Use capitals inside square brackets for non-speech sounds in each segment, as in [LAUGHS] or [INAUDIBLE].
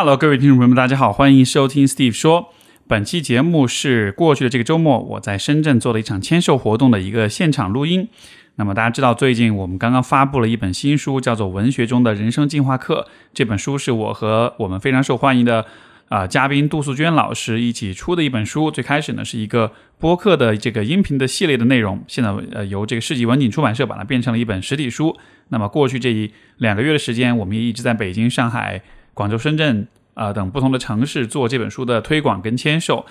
Hello，各位听众朋友们，大家好，欢迎收听 Steve 说。本期节目是过去的这个周末，我在深圳做了一场签售活动的一个现场录音。那么大家知道，最近我们刚刚发布了一本新书，叫做《文学中的人生进化课》。这本书是我和我们非常受欢迎的啊嘉宾杜素娟老师一起出的一本书。最开始呢是一个播客的这个音频的系列的内容，现在呃由这个世纪文景出版社把它变成了一本实体书。那么过去这一两个月的时间，我们也一直在北京、上海、广州、深圳啊等不同的城市做这本书的推广跟签售。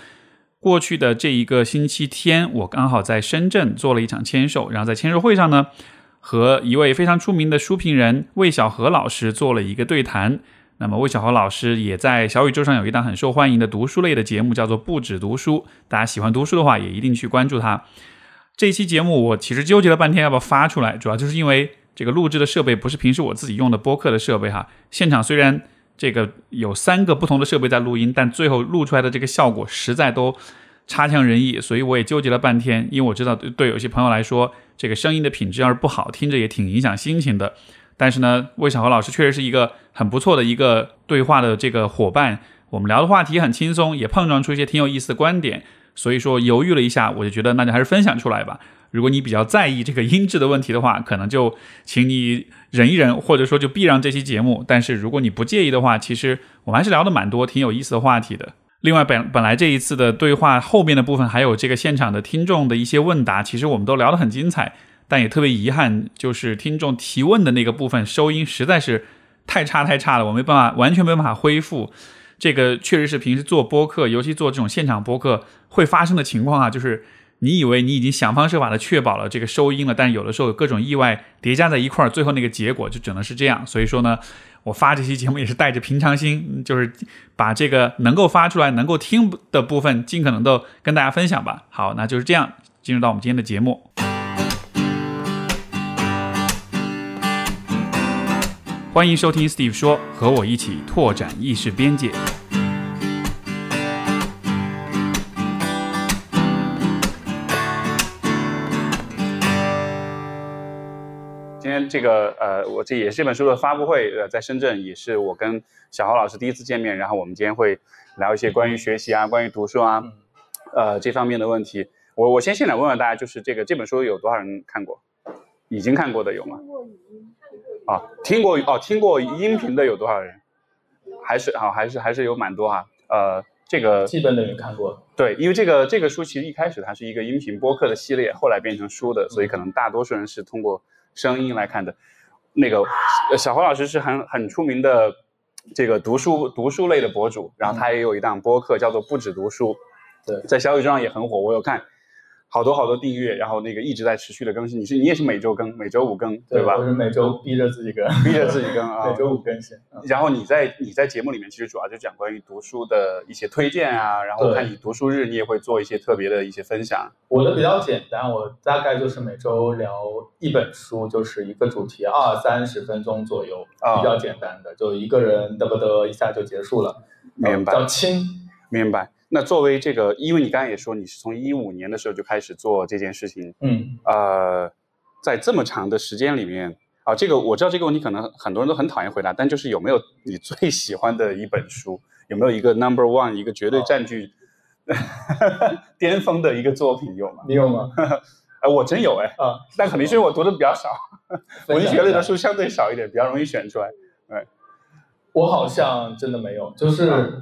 过去的这一个星期天，我刚好在深圳做了一场签售，然后在签售会上呢，和一位非常出名的书评人魏小河老师做了一个对谈。那么魏小河老师也在小宇宙上有一档很受欢迎的读书类的节目，叫做《不止读书》。大家喜欢读书的话，也一定去关注它。这期节目我其实纠结了半天要不要发出来，主要就是因为这个录制的设备不是平时我自己用的播客的设备哈。现场虽然这个有三个不同的设备在录音，但最后录出来的这个效果实在都差强人意，所以我也纠结了半天。因为我知道对对有些朋友来说，这个声音的品质要是不好，听着也挺影响心情的。但是呢，魏小河老师确实是一个很不错的一个对话的这个伙伴，我们聊的话题很轻松，也碰撞出一些挺有意思的观点。所以说犹豫了一下，我就觉得那就还是分享出来吧。如果你比较在意这个音质的问题的话，[LAUGHS] 可能就请你忍一忍，或者说就避让这期节目。但是如果你不介意的话，其实我们还是聊的蛮多，挺有意思的话题的。另外，本本来这一次的对话后面的部分，还有这个现场的听众的一些问答，其实我们都聊得很精彩。但也特别遗憾，就是听众提问的那个部分收音实在是太差太差了，我没办法完全没办法恢复。这个确实是平时做播客，尤其做这种现场播客会发生的情况啊，就是你以为你已经想方设法的确保了这个收音了，但有的时候有各种意外叠加在一块儿，最后那个结果就只能是这样。所以说呢，我发这期节目也是带着平常心，就是把这个能够发出来、能够听的部分尽可能的跟大家分享吧。好，那就是这样，进入到我们今天的节目。欢迎收听 Steve 说，和我一起拓展意识边界。天这个呃，我这也是这本书的发布会，呃，在深圳也是我跟小豪老师第一次见面，然后我们今天会聊一些关于学习啊、关于读书啊，呃这方面的问题。我我先现场问问大家，就是这个这本书有多少人看过？已经看过的有吗？啊，听过哦，听过音频的有多少人？还是啊，还是还是有蛮多哈。呃，这个基本的人看过。对，因为这个这个书其实一开始它是一个音频播客的系列，后来变成书的，所以可能大多数人是通过声音来看的。那个小黄老师是很很出名的这个读书读书类的博主，然后他也有一档播客叫做不止读书，对，在小宇宙上也很火，我有看。好多好多订阅，然后那个一直在持续的更新。你是你也是每周更，每周五更，对吧？我是每周逼着自己更，逼着自己更啊，[LAUGHS] 每周五更新。然后你在你在节目里面其实主要就讲关于读书的一些推荐啊，然后看你读书日，你也会做一些特别的一些分享。我的比较简单，我大概就是每周聊一本书，就是一个主题，二三十分钟左右，比较简单的，就一个人嘚不嘚一下就结束了，明白？比较轻，明白。那作为这个，因为你刚才也说你是从一五年的时候就开始做这件事情，嗯，呃，在这么长的时间里面啊，这个我知道这个问题可能很多人都很讨厌回答，但就是有没有你最喜欢的一本书？有没有一个 number one 一个绝对占据 [LAUGHS] 巅峰的一个作品有吗？你有吗？[LAUGHS] 哎，我真有哎，啊，但肯定是因为我读的比较少，文学类的书相对少一点，比较容易选出来。对，我好像真的没有，就是。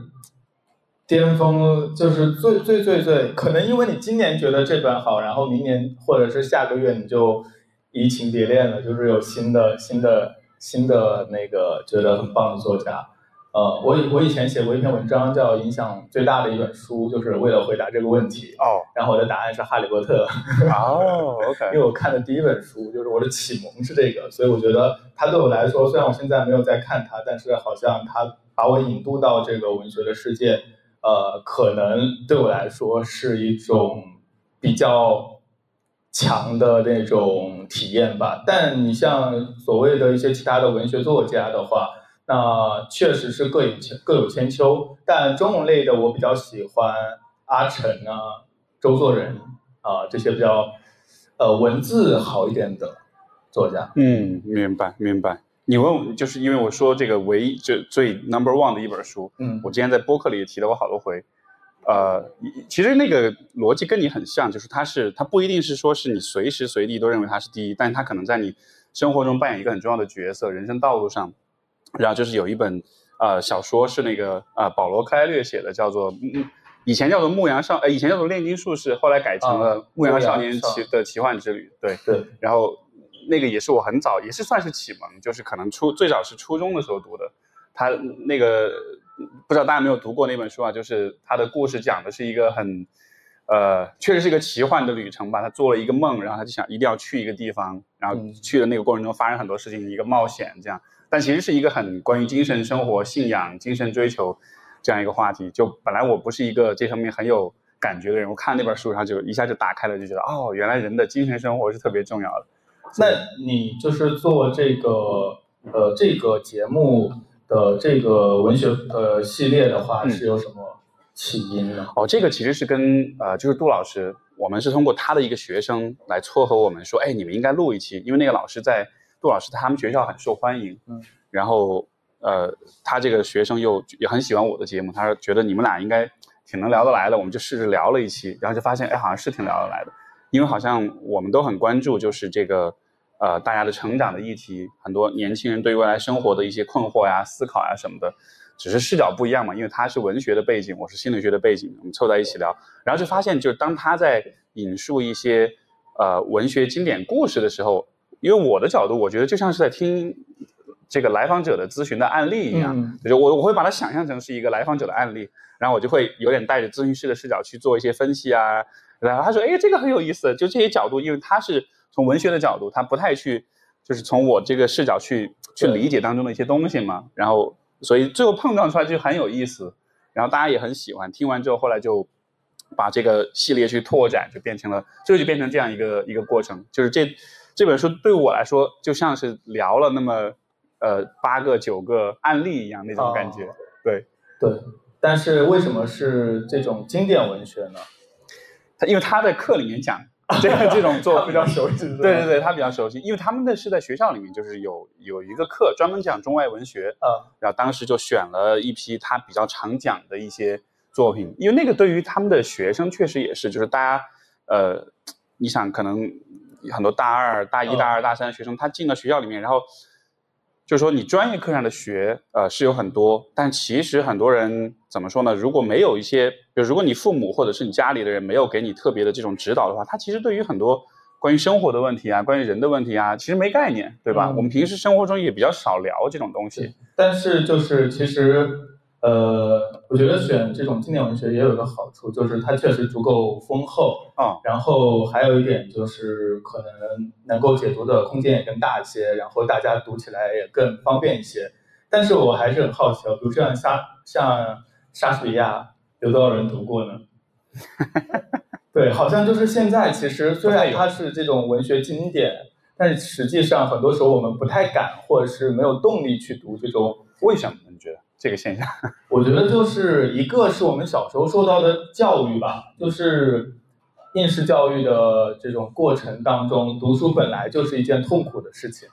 巅峰就是最最最最可能，因为你今年觉得这本好，然后明年或者是下个月你就移情别恋了，就是有新的新的新的那个觉得很棒的作家。呃，我我以前写过一篇文章，叫影响最大的一本书，就是为了回答这个问题。哦，然后我的答案是《哈利波特》。哦，OK。[LAUGHS] 因为我看的第一本书就是我的启蒙是这个，所以我觉得它对我来说，虽然我现在没有在看它，但是好像它把我引渡到这个文学的世界。呃，可能对我来说是一种比较强的那种体验吧。但你像所谓的一些其他的文学作家的话，那确实是各有千各有千秋。但中文类的，我比较喜欢阿城啊、周作人啊这些比较呃文字好一点的作家。嗯，明白明白。你问我，就是因为我说这个唯一就最 number one 的一本书，嗯我之前在播客里也提到过好多回。呃，其实那个逻辑跟你很像，就是它是它不一定是说是你随时随地都认为它是第一，但它可能在你生活中扮演一个很重要的角色，人生道路上。然后就是有一本呃小说是那个呃保罗克莱略写的，叫做嗯以前叫做牧羊少，呃以前叫做炼金术士，后来改成了啊牧羊少年奇的奇幻之旅。对，对，然后那个也是我很早，也是算是启蒙，就是可能初最早是初中的时候读的。他那个不知道大家有没有读过那本书啊？就是他的故事讲的是一个很呃，确实是一个奇幻的旅程吧。他做了一个梦，然后他就想一定要去一个地方，然后嗯去的那个过程中发生很多事情，一个冒险这样。但其实是一个很关于精神生活、信仰、精神追求这样一个话题。就本来我不是一个这方面很有感觉的人，我看那本书，然后就一下就打开了，就觉得哦，原来人的精神生活是特别重要的。那你就是做这个呃这个节目的这个文学呃系列的话，嗯。是有什么起因呢？哦，这个其实是跟呃，就是杜老师，我们是通过他的一个学生来撮合我们说，哎，你们应该录一期，因为那个老师在杜老师他们学校很受欢迎，嗯，然后呃，他这个学生又也很喜欢我的节目，他说觉得你们俩应该挺能聊得来的，我们就试着聊了一期，然后就发现，哎，好像是挺聊得来的，因为好像我们都很关注就是这个呃大家的成长的议题，很多年轻人对于未来生活的一些困惑呀、思考呀什么的。只是视角不一样嘛，因为他是文学的背景，我是心理学的背景，我们凑在一起聊，然后就发现，就是当他在引述一些呃文学经典故事的时候，因为我的角度，我觉得就像是在听这个来访者的咨询的案例一样，嗯就是我我会把它想象成是一个来访者的案例，然后我就会有点带着咨询师的视角去做一些分析啊，然后他说，哎，这个很有意思，就这些角度，因为他是从文学的角度，他不太去就是从我这个视角去去理解当中的一些东西嘛，然后所以最后碰撞出来就很有意思，然后大家也很喜欢，听完之后后来就把这个系列去拓展，就变成了最后就变成这样一个一个过程，就是这这本书对我来说就像是聊了那么呃八个九个案例一样那种感觉，哦对。对，但是为什么是这种经典文学呢？他因为他在课里面讲 [LAUGHS] 这个这种做他比较熟悉，对对对，他比较熟悉，因为他们的是在学校里面，就是有有一个课专门讲中外文学，嗯，然后当时就选了一批他比较常讲的一些作品，因为那个对于他们的学生确实也是，就是大家呃，你想可能很多大二、大一、嗯。大二、大三的学生，他进到学校里面，然后就是说你专业课上的学呃是有很多，但其实很多人怎么说呢？如果没有一些，比如如果你父母或者是你家里的人没有给你特别的这种指导的话，他其实对于很多关于生活的问题啊，关于人的问题啊，其实没概念，对吧？嗯我们平时生活中也比较少聊这种东西。但是就是其实呃，我觉得选这种经典文学也有一个好处，就是它确实足够丰厚，啊、然后还有一点就是可能能够解读的空间也更大一些，然后大家读起来也更方便一些。但是我还是很好奇啊，比如像莎像莎士比亚，有多少人读过呢？[LAUGHS] 对，好像就是现在，其实虽然它是这种文学经典，但是实际上很多时候我们不太敢，或者是没有动力去读这种为什么呢？你觉得这个现象？[LAUGHS] 我觉得就是一个是我们小时候受到的教育吧，就是应试教育的这种过程当中，读书本来就是一件痛苦的事情，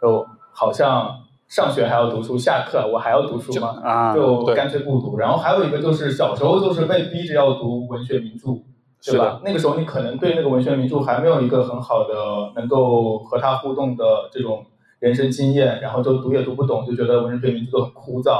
就好像上学还要读书，下课我还要读书吗？啊，就干脆不读。然后还有一个就是小时候就是被逼着要读文学名著，对吧？那个时候你可能对那个文学名著还没有一个很好的能够和他互动的这种人生经验，然后就读也读不懂，就觉得文学名著都很枯燥，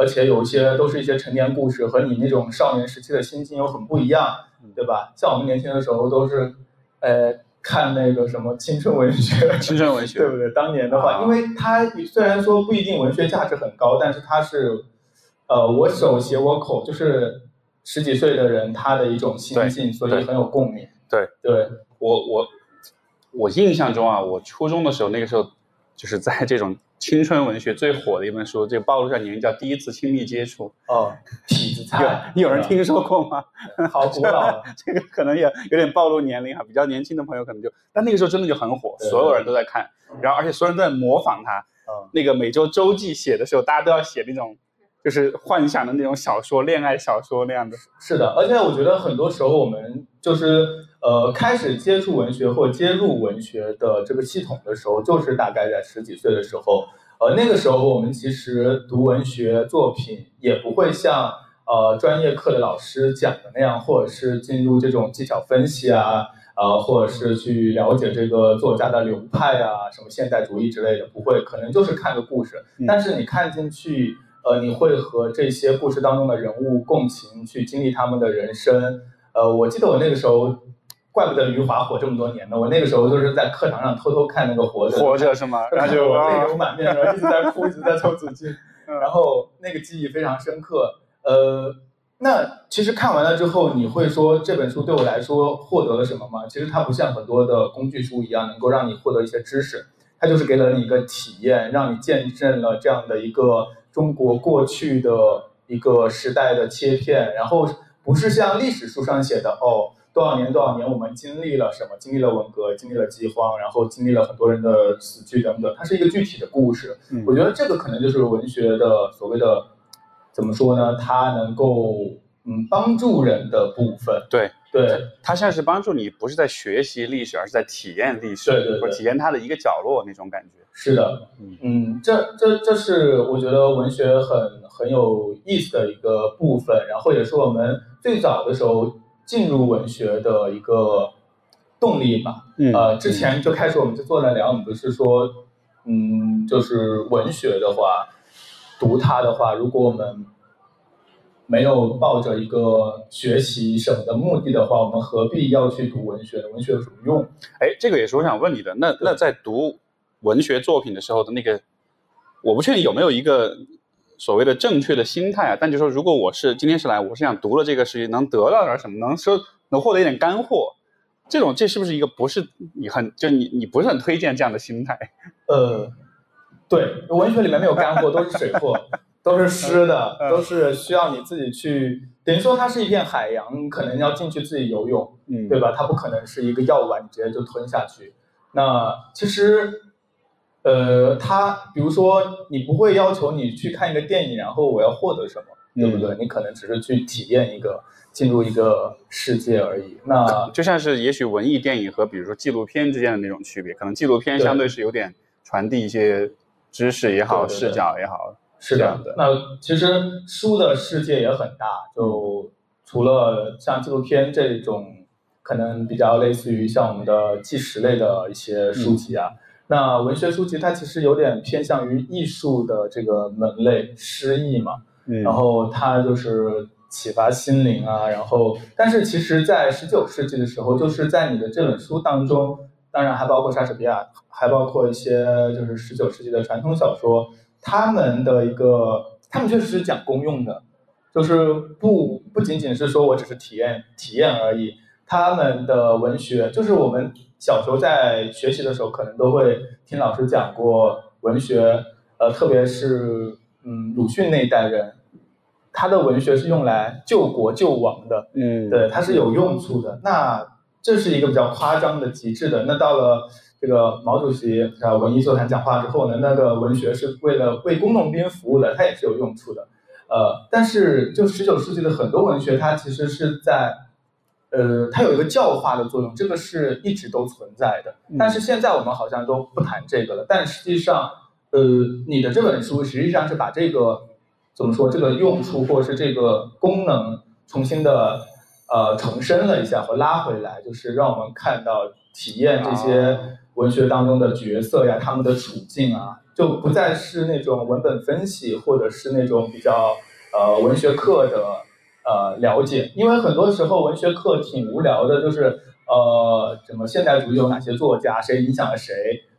而且有一些都是一些成年故事，和你那种少年时期的心境又很不一样，对吧？像我们年轻的时候都是，呃，看那个什么青春文学，青春文学对不对？当年的话，啊因为它虽然说不一定文学价值很高，但是它是，呃，我手写我口，就是十几岁的人他的一种心境，所以很有共鸣。对对，我我我印象中啊，我初中的时候，那个时候就是在这种青春文学最火的一本书，这个暴露一下年龄，叫《第一次亲密接触哦，痞子》菜，有有人听说过吗？[LAUGHS] 好古老了。[LAUGHS] 这个可能也有点暴露年龄哈，比较年轻的朋友可能就，但那个时候真的就很火，所有人都在看，然后而且所有人都在模仿他。嗯，那个每周周记写的时候，大家都要写那种就是幻想的那种小说、恋爱小说那样的。是的，而且我觉得很多时候我们就是呃开始接触文学或接入文学的这个系统的时候，就是大概在十几岁的时候。呃，那个时候我们其实读文学作品也不会像呃专业课的老师讲的那样，或者是进入这种技巧分析啊，呃，或者是去了解这个作家的流派啊，什么现代主义之类的，不会，可能就是看个故事。但是你看进去，呃，你会和这些故事当中的人物共情，去经历他们的人生。呃，我记得我那个时候。怪不得余华火这么多年呢！我那个时候就是在课堂上偷偷看那个《活着》，活着是吗？然后就泪流满面，然后一直在哭，一直在抽纸巾，然后那个记忆非常深刻。呃，那其实看完了之后，你会说这本书对我来说获得了什么吗？其实它不像很多的工具书一样，能够让你获得一些知识，它就是给了你一个体验，让你见证了这样的一个中国过去的一个时代的切片，然后不是像历史书上写的哦。多少年多少年，我们经历了什么？经历了文革，经历了饥荒，然后经历了很多人的死去等等。它是一个具体的故事。我觉得这个可能就是文学的所谓的怎么说呢？它能够嗯帮助人的部分。对对，它像是帮助你，不是在学习历史，而是在体验历史，对对，或者体验它的一个角落那种感觉。是的，嗯，这这这是我觉得文学很很有意思的一个部分，然后也是我们最早的时候。进入文学的一个动力吧，呃，之前就开始我们就坐那聊，我们不是说，嗯，就是文学的话，读它的话，如果我们没有抱着一个学习什么的目的的话，我们何必要去读文学？文学有什么用？哎，这个也是我想问你的。那那在读文学作品的时候的那个，我不确定有没有一个。所谓的正确的心态啊，但就说如果我是今天是来，我是想读了这个事情能得到点什么，能说能获得一点干货，这种这是不是一个不是你很就你你不是很推荐这样的心态？呃，对，文学里面没有干货，都是水货，都是湿的，都是需要你自己去，等于说它是一片海洋，可能要进去自己游泳，嗯，对吧？它不可能是一个药丸，你直接就吞下去。那其实。呃，它比如说，你不会要求你去看一个电影，然后我要获得什么，对不对？你可能只是去体验一个，进入一个世界而已。那就像是也许文艺电影和比如说纪录片之间的那种区别，可能纪录片相对是有点传递一些知识也好，视角也好，是这样的。那其实书的世界也很大，就除了像纪录片这种，可能比较类似于像我们的纪实类的一些书籍啊。那文学书籍它其实有点偏向于艺术的这个门类，诗意嘛，然后它就是启发心灵啊，然后但是其实，在十九世纪的时候，就是在你的这本书当中，当然还包括莎士比亚，还包括一些就是十九世纪的传统小说，他们的一个，他们确实是讲公用的，就是不不仅仅是说我只是体验体验而已，他们的文学就是我们。小时候在学习的时候，可能都会听老师讲过文学，呃，特别是嗯鲁迅那一代人，他的文学是用来救国救亡的，嗯，对，他是有用处的。那这是一个比较夸张的极致的。那到了这个毛主席啊文艺座谈讲话之后呢，那个文学是为了为工农兵服务的，它也是有用处的。呃，但是就十九世纪的很多文学，它其实是在。呃，它有一个教化的作用，这个是一直都存在的。但是现在我们好像都不谈这个了。但实际上，呃，你的这本书实际上是把这个怎么说，这个用处或者是这个功能重新的呃重申了一下和拉回来，就是让我们看到、体验这些文学当中的角色呀，他们的处境啊，就不再是那种文本分析或者是那种比较呃文学课的。呃，了解，因为很多时候文学课挺无聊的，就是呃，什么现代主义有哪些作家，谁影响了谁，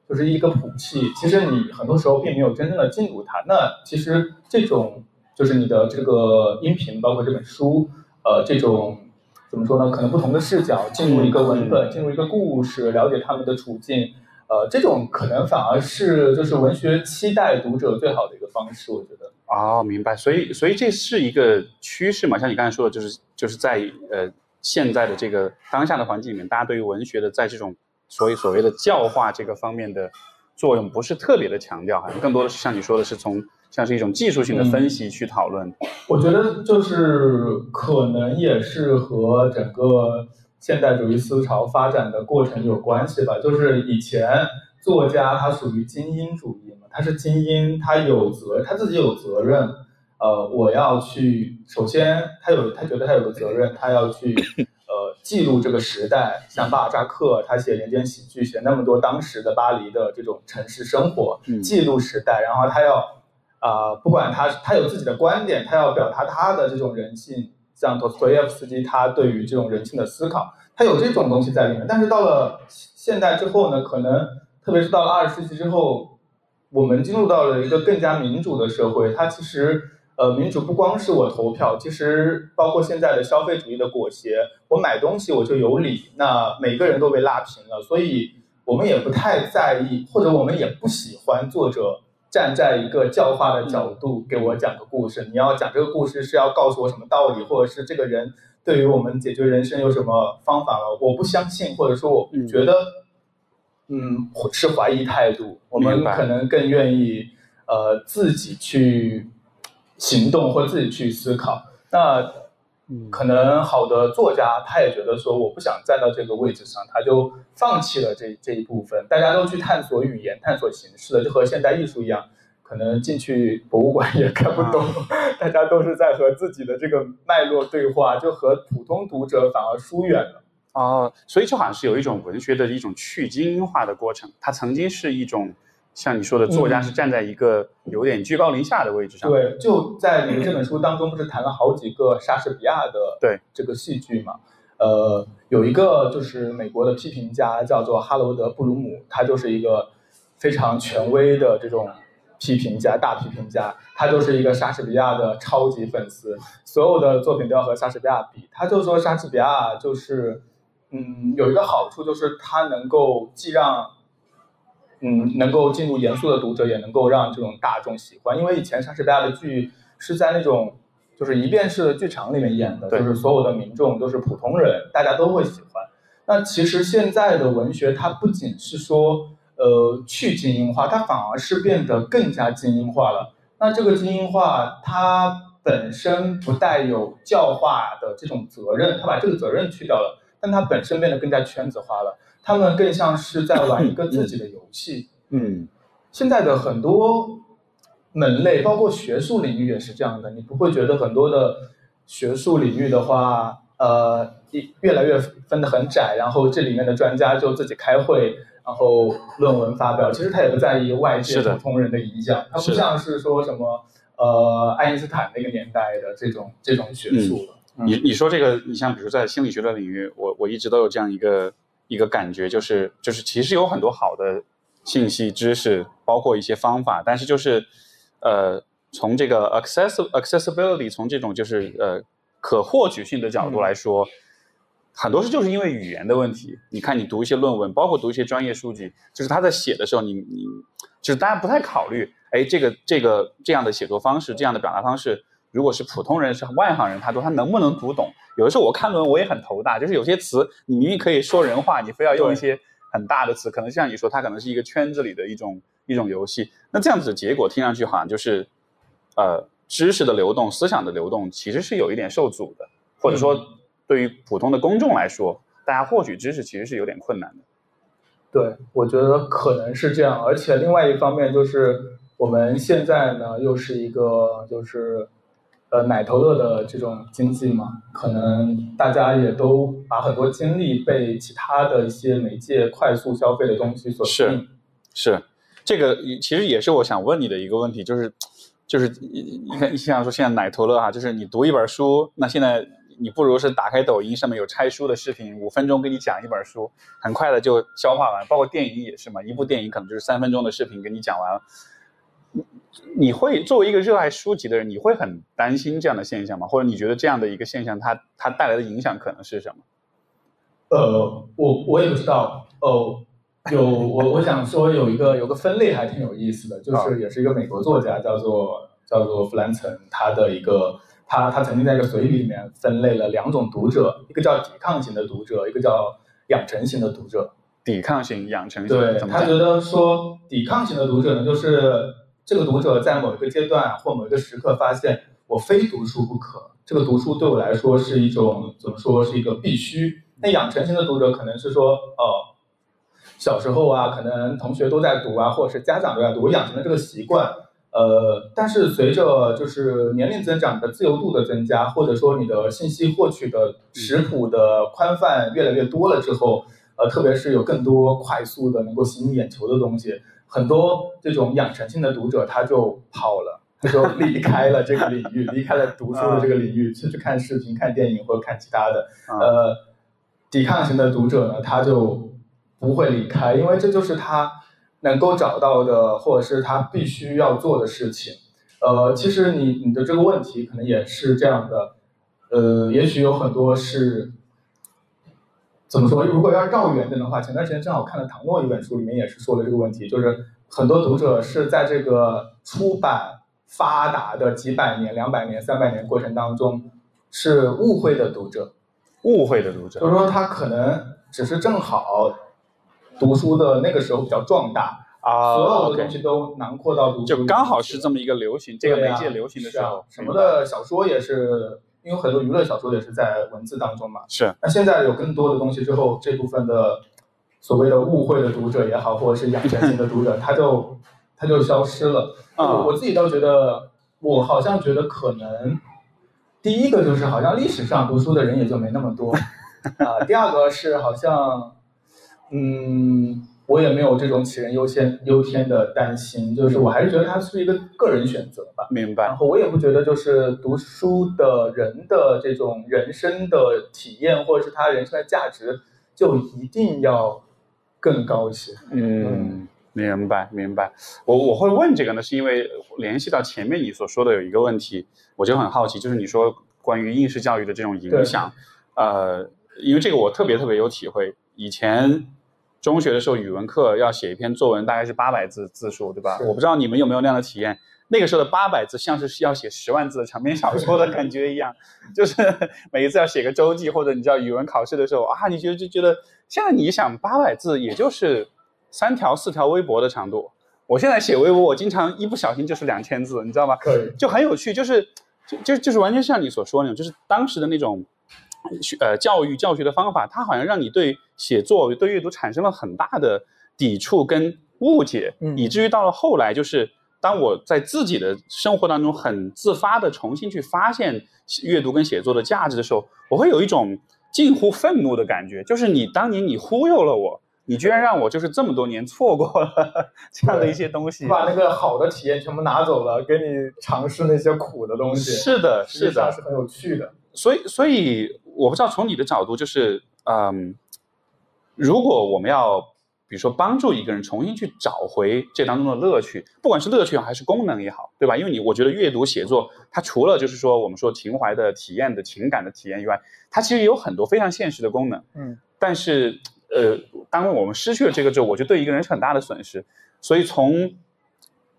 就是一个谱系。其实你很多时候并没有真正的进入它。那其实这种就是你的这个音频，包括这本书，呃，这种怎么说呢？可能不同的视角进入一个文本，进入一个故事，了解他们的处境，呃，这种可能反而是就是文学期待读者最好的一个方式，我觉得。哦，明白。所以，所以这是一个趋势嘛？像你刚才说的，就是就是在呃现在的这个当下的环境里面，大家对于文学的在这种所以所谓的教化这个方面的作用不是特别的强调，好像更多的是像你说的是从像是一种技术性的分析去讨论。我觉得就是可能也是和整个现代主义思潮发展的过程有关系吧。就是以前作家他属于精英主义嘛。他是精英，他有责，他自己有责任。呃，我要去，首先他有，他觉得他有个责任，他要去呃记录这个时代。像巴尔扎克，他写《人间喜剧》，写那么多当时的巴黎的这种城市生活，记录时代。然后他要啊，不管他他有自己的观点，他要表达他的这种人性。像托斯托耶夫斯基，他对于这种人性的思考，他有这种东西在里面。但是到了现代之后呢，可能特别是到了二十世纪之后，我们进入到了一个更加民主的社会。它其实，呃，民主不光是我投票，其实包括现在的消费主义的裹挟，我买东西我就有理，那每个人都被拉平了。所以我们也不太在意，或者我们也不喜欢作者。站在一个教化的角度给我讲个故事，你要讲这个故事是要告诉我什么道理，或者是这个人对于我们解决人生有什么方法了？我不相信，或者说我觉得，嗯，是怀疑态度。我们可能更愿意呃自己去行动或自己去思考。那。可能好的作家他也觉得说我不想站到这个位置上，他就放弃了这这一部分。大家都去探索语言、探索形式了，就和现代艺术一样，可能进去博物馆也看不懂。[LAUGHS] 大家都是在和自己的这个脉络对话，就和普通读者反而疏远了。哦，所以就好像是有一种文学的一种去精英化的过程。它曾经是一种。像你说的，作家是站在一个有点居高临下的位置上。对，就在你这本书当中，不是谈了好几个莎士比亚的对这个戏剧嘛？呃，有一个就是美国的批评家叫做哈罗德·布鲁姆，他就是一个非常权威的这种批评家，大批评家。他就是一个莎士比亚的超级粉丝，所有的作品都要和莎士比亚比。他就说莎士比亚就是，嗯，有一个好处就是他能够既让嗯，能够进入严肃的读者，也能够让这种大众喜欢。因为以前莎士比亚的剧是在那种就是一遍式的剧场里面演的，就是所有的民众都是普通人，大家都会喜欢。那其实现在的文学，它不仅是说呃去精英化，它反而是变得更加精英化了。那这个精英化，它本身不带有教化的这种责任，它把这个责任去掉了，但它本身变得更加圈子化了。他们更像是在玩一个自己的游戏。嗯，现在的很多门类，包括学术领域也是这样的。你不会觉得很多的学术领域的话，呃，越越来越分得很窄，然后这里面的专家就自己开会，然后论文发表，其实他也不在意外界普通人的影响。他不像是说什么呃爱因斯坦那个年代的这种这种学术了。你你说这个，你像比如在心理学的领域，我我一直都有这样一个。一个感觉就是，就是其实有很多好的信息、知识，包括一些方法，但是就是，呃，从这个 access accessibility，从这种就是呃可获取性的角度来说，很多是就是因为语言的问题。你看，你读一些论文，包括读一些专业书籍，就是他在写的时候，你你就是大家不太考虑，哎，这个这个这样的写作方式，这样的表达方式。如果是普通人，是外行人，他读他能不能读懂？有的时候我看论文我也很头大，就是有些词你明明可以说人话，你非要用一些很大的词，可能像你说，它可能是一个圈子里的一种一种游戏。那这样子的结果听上去好像就是，呃，知识的流动、思想的流动其实是有一点受阻的，或者说对于普通的公众来说，大家获取知识其实是有点困难的。对，我觉得可能是这样，而且另外一方面就是我们现在呢又是一个就是。呃，奶头乐的这种经济嘛，可能大家也都把很多精力被其他的一些媒介快速消费的东西所吸引。是，是，这个其实也是我想问你的一个问题，就是，就是你你看，你想说现在奶头乐哈，就是你读一本书，那现在你不如是打开抖音上面有拆书的视频，五分钟给你讲一本书，很快的就消化完，包括电影也是嘛，一部电影可能就是三分钟的视频给你讲完了。你会作为一个热爱书籍的人，你会很担心这样的现象吗？或者你觉得这样的一个现象，它它带来的影响可能是什么？呃，我我也不知道。哦，有我我想说有一个有个分类还挺有意思的，就是也是一个美国作家叫做叫做弗兰岑，他的一个他他曾经在一个随笔里面分类了两种读者，一个叫抵抗型的读者，一个叫养成型的读者。抵抗型、养成型，对他觉得说抵抗型的读者呢，就是。这个读者在某一个阶段或某一个时刻发现，我非读书不可。这个读书对我来说是一种怎么说？是一个必须。那养成型的读者可能是说，哦，小时候啊，可能同学都在读啊，或者是家长都在读，我养成了这个习惯。呃，但是随着就是年龄增长的自由度的增加，或者说你的信息获取的食谱的宽泛越来越多了之后，呃，特别是有更多快速的能够吸引眼球的东西，很多这种养成性的读者他就跑了，[LAUGHS] 他就离开了这个领域，[LAUGHS] 离开了读书的这个领域，去去看视频、看电影或者看其他的。呃，抵抗型的读者呢，他就不会离开，因为这就是他。能够找到的，或者是他必须要做的事情，呃，其实你你的这个问题可能也是这样的，呃，也许有很多是怎么说？如果要绕远点的话，前段时间正好看了唐诺一本书，里面也是说了这个问题，就是很多读者是在这个出版发达的几百年、两百年、三百年过程当中是误会的读者，误会的读者，就是说他可能只是正好。读书的那个时候比较壮大啊，所有的东西都囊括到读书，就刚好是这么一个流行，这个媒介流行的时候，什么的小说也是，因为很多娱乐小说也是在文字当中嘛。是。那现在有更多的东西之后，这部分的所谓的误会的读者也好，或者是养成型的读者，他就他就消失了。啊。我自己倒觉得，我好像觉得可能，第一个就是好像历史上读书的人也就没那么多 [LAUGHS] 啊。第二个是好像。嗯，我也没有这种杞人忧先忧天的担心，就是我还是觉得它是一个个人选择吧。明白。然后我也不觉得就是读书的人的这种人生的体验，或者是他人生的价值，就一定要更高一些。嗯，明白明白。我我会问这个呢，是因为联系到前面你所说的有一个问题，我就很好奇，就是你说关于应试教育的这种影响，呃，因为这个我特别特别有体会，以前。中学的时候，语文课要写一篇作文，大概是八百字字数，对吧？我不知道你们有没有那样的体验。那个时候的八百字，像是要写十万字的长篇小说的感觉一样，[LAUGHS] 就是每一次要写个周记，或者你知道语文考试的时候啊，你觉得就觉得，现在你想八百字，也就是三条四条微博的长度。我现在写微博，我经常一不小心就是两千字，你知道吗？就很有趣，就是就就就是完全像你所说那种，就是当时的那种。学呃教育教学的方法，它好像让你对写作、对阅读产生了很大的抵触跟误解，以至于到了后来，就是当我在自己的生活当中很自发的重新去发现阅读跟写作的价值的时候，我会有一种近乎愤怒的感觉，就是你当年你忽悠了我，你居然让我就是这么多年错过了 [LAUGHS] 这样的一些东西，把那个好的体验全部拿走了，给你尝试那些苦的东西，是的，是的，是很有趣的，所以，所以。我不知道从你的角度，就是嗯，如果我们要比如说帮助一个人重新去找回这当中的乐趣，不管是乐趣还是功能也好，对吧？因为你我觉得阅读写作它除了就是说我们说情怀的体验的情感的体验以外，它其实有很多非常现实的功能。嗯。但是呃，当我们失去了这个之后，我觉得对一个人是很大的损失。所以从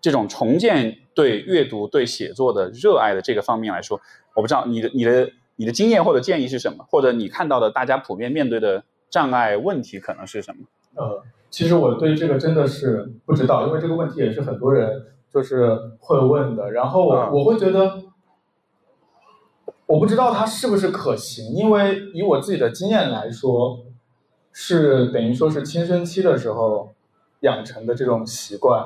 这种重建对阅读对写作的热爱的这个方面来说，我不知道你的你的。你的经验或者建议是什么？或者你看到的大家普遍面对的障碍问题可能是什么？呃，其实我对这个真的是不知道，因为这个问题也是很多人就是会问的。然后我我会觉得，我不知道它是不是可行，因为以我自己的经验来说，是等于说是青春期的时候养成的这种习惯。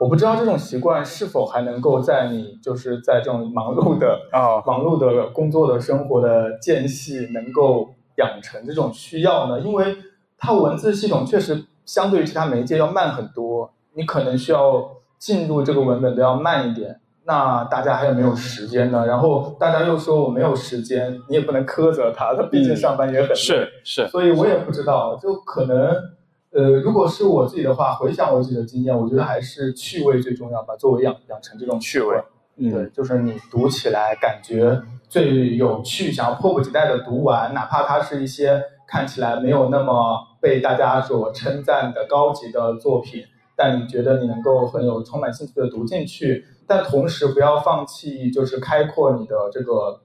我不知道这种习惯是否还能够在你就是在这种忙碌的啊忙碌的工作的生活的间隙能够养成这种需要呢？因为它文字系统确实相对于其他媒介要慢很多，你可能需要进入这个文本都要慢一点。那大家还有没有时间呢？然后大家又说我没有时间，你也不能苛责他，他毕竟上班也很累，是是，[LAUGHS] 所以我也不知道，就可能。呃，如果是我自己的话，回想我自己的经验，我觉得还是趣味最重要吧。作为养养成这种趣味，嗯，对，就是你读起来感觉最有趣，想要迫不及待的读完，哪怕它是一些看起来没有那么被大家所称赞的高级的作品，但你觉得你能够很有充满兴趣的读进去，但同时不要放弃，就是开阔你的这个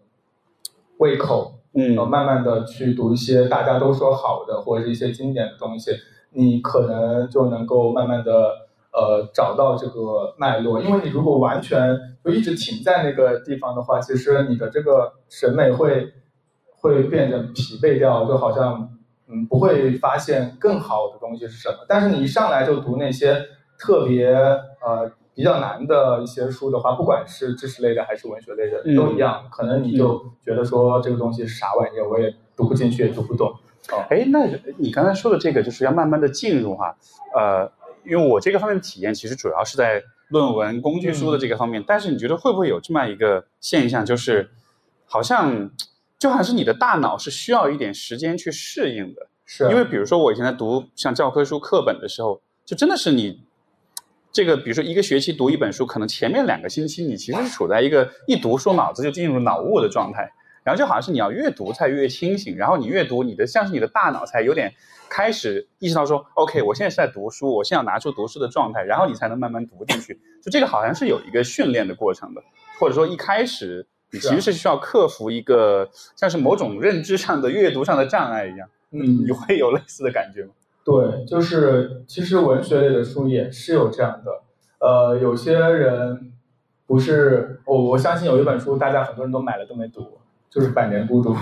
胃口，嗯，慢慢的去读一些大家都说好的或者是一些经典的东西。你可能就能够慢慢的呃找到这个脉络，因为你如果完全就一直停在那个地方的话，其实你的这个审美会会变得疲惫掉，就好像嗯嗯，不会发现更好的东西是什么。但是你一上来就读那些特别呃比较难的一些书的话，不管是知识类的还是文学类的，嗯都一样，可能你就觉得说这个东西是啥玩意儿，我也读不进去，也读不懂。哎，那你刚才说的这个就是要慢慢的进入哈，呃，因为我这个方面的体验其实主要是在论文、工具书的这个方面，但是你觉得会不会有这么一个现象，就是好像就好像是你的大脑是需要一点时间去适应的，是。因为比如说我以前在读像教科书课本的时候，就真的是你这个，比如说一个学期读一本书，可能前面两个星期你其实是处在一个一读书脑子就进入脑雾的状态，然后就好像是你要越读才越清醒，然后你越读，你的像是你的大脑才有点开始意识到说，OK，我现在是在读书，我现在要拿出读书的状态，然后你才能慢慢读进去。就这个好像是有一个训练的过程的，或者说一开始你其实是需要克服一个像是某种认知上的阅读上的障碍一样。嗯你会有类似的感觉吗？对，就是其实文学类的书也是有这样的，呃，有些人不是我我相信有一本书，大家很多人都买了都没读，就是《百年孤独》，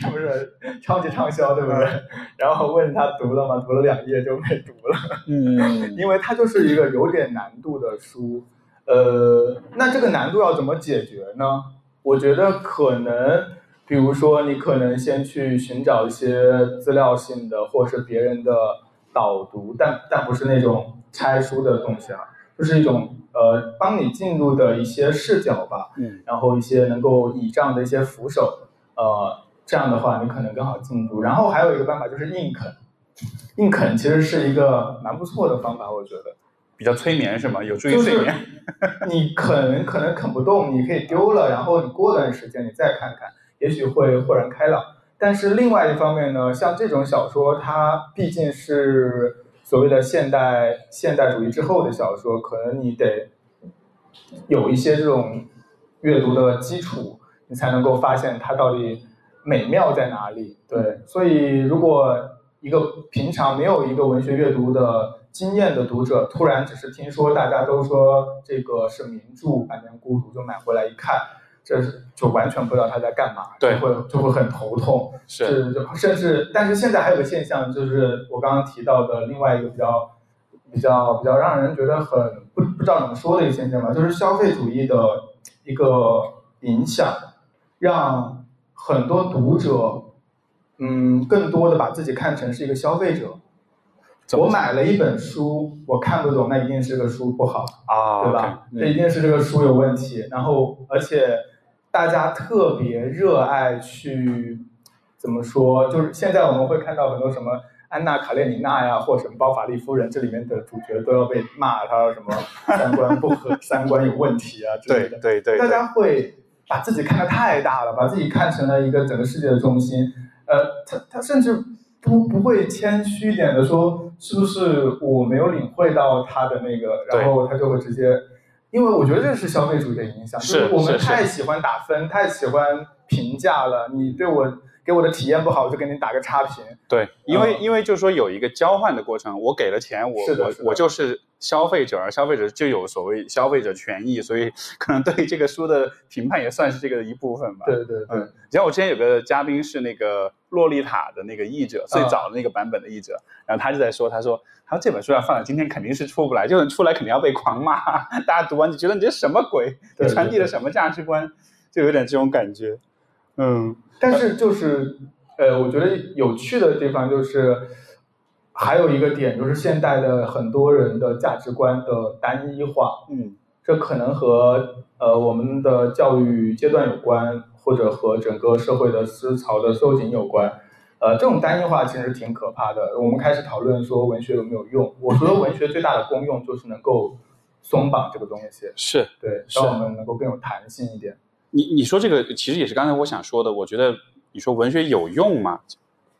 是不是超级畅销，对不对？[LAUGHS] 然后问他读了吗？读了两页就没读了，嗯 [LAUGHS] 因为它就是一个有点难度的书。呃，那这个难度要怎么解决呢？我觉得可能，比如说你可能先去寻找一些资料性的，或是别人的导读，但但不是那种拆书的东西啊，就是一种呃帮你进入的一些视角吧，嗯然后一些能够倚仗的一些扶手，呃，这样的话你可能更好进入。然后还有一个办法就是硬啃，硬啃其实是一个蛮不错的方法，我觉得。比较催眠是吗？有助于就是睡眠。你啃可能啃不动，你可以丢了，然后你过段时间你再看看，也许会豁然开朗。但是另外一方面呢，像这种小说，它毕竟是所谓的现代现代主义之后的小说，可能你得有一些这种阅读的基础，你才能够发现它到底美妙在哪里。对，所以如果一个平常没有一个文学阅读的经验的读者，突然只是听说大家都说这个是名著《百年孤独》，就买回来一看，这是就完全不知道他在干嘛，对就会就会很头痛。[LAUGHS] 是就甚至，但是现在还有个现象，就是我刚刚提到的另外一个比较比较比较让人觉得很不不知道怎么说的一个现象吧，就是消费主义的一个影响，让很多读者，嗯，更多的把自己看成是一个消费者。我买了一本书，我看不懂，那一定是这个书不好。啊，对吧这一定是这个书有问题。然后，而且大家特别热爱去怎么说？就是现在我们会看到很多什么安娜·卡列尼娜呀，或什么包法利夫人，这里面的主角都要被骂他什么三观不合、三观有问题啊之类的。对对对，大家会把自己看得太大了，把自己看成了一个整个世界的中心。呃，他他甚至不不会谦虚一点的说，是不是我没有领会到他的那个，然后他就会直接，因为我觉得这是消费主义的影响，是就是我们太喜欢打分，太喜欢评价了，你对我给我的体验不好，我就给你打个差评。对，因为、嗯。因为就是说有一个交换的过程，我给了钱，我我我就是消费者，而消费者就有所谓消费者权益，所以可能对这个书的评判也算是这个一部分吧。对对对，嗯，然后我之前有个嘉宾是那个洛丽塔的那个译者，最早的那个版本的译者，然后他就在说，他说他说这本书要放在今天肯定是出不来，就是出来肯定要被狂骂，[LAUGHS] 大家读完就觉得你这什么鬼，对你传递了什么价值观，就有点这种感觉。嗯，但是就是呃，我觉得有趣的地方就是，还有一个点就是现代的很多人的价值观的单一化，嗯这可能和呃我们的教育阶段有关，或者和整个社会的思潮的收紧有关。呃，这种单一化其实挺可怕的。我们开始讨论说文学有没有用，我觉得文学最大的功用就是能够松绑这个东西，是。对，让我们能够更有弹性一点。你你说这个其实也是刚才我想说的，我觉得你说文学有用吗？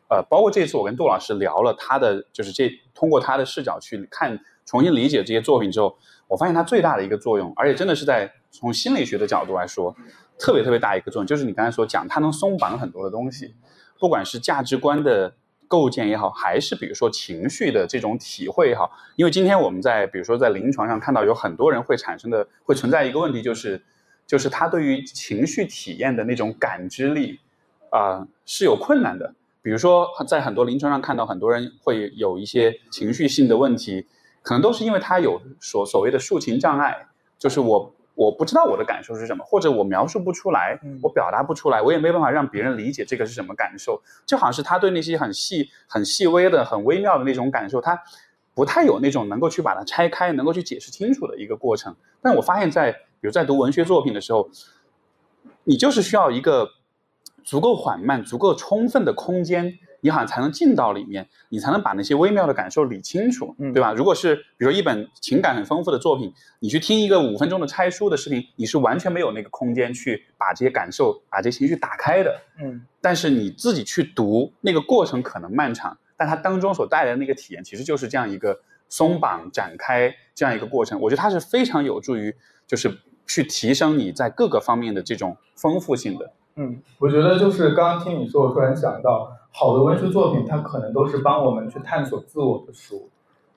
呃，包括这次我跟杜老师聊了他的，就是这通过他的视角去看，重新理解这些作品之后，我发现它最大的一个作用，而且真的是在从心理学的角度来说，特别特别大一个作用，就是你刚才说讲，它能松绑很多的东西，不管是价值观的构建也好，还是比如说情绪的这种体会也好，因为今天我们在比如说在临床上看到有很多人会产生的会存在一个问题，就是就是他对于情绪体验的那种感知力啊、是有困难的。比如说在很多临床上看到很多人会有一些情绪性的问题，可能都是因为他有所所谓的抒情障碍，就是我我不知道我的感受是什么，或者我描述不出来，我表达不出来，我也没办法让别人理解这个是什么感受，就好像是他对那些很细、很细微的、很微妙的那种感受，他不太有那种能够去把它拆开、能够去解释清楚的一个过程。但我发现，在比如在读文学作品的时候，你就是需要一个。足够缓慢、足够充分的空间，你好像才能进到里面，你才能把那些微妙的感受理清楚，对吧？如果是比如说一本情感很丰富的作品，你去听一个五分钟的拆书的视频，你是完全没有那个空间去把这些感受、把这些情绪打开的。嗯。但是你自己去读，那个过程可能漫长，但它当中所带来的那个体验，其实就是这样一个松绑、展开这样一个过程。我觉得它是非常有助于，就是去提升你在各个方面的这种丰富性的。嗯，我觉得就是刚刚听你说，我突然想到，好的文学作品它可能都是帮我们去探索自我的书。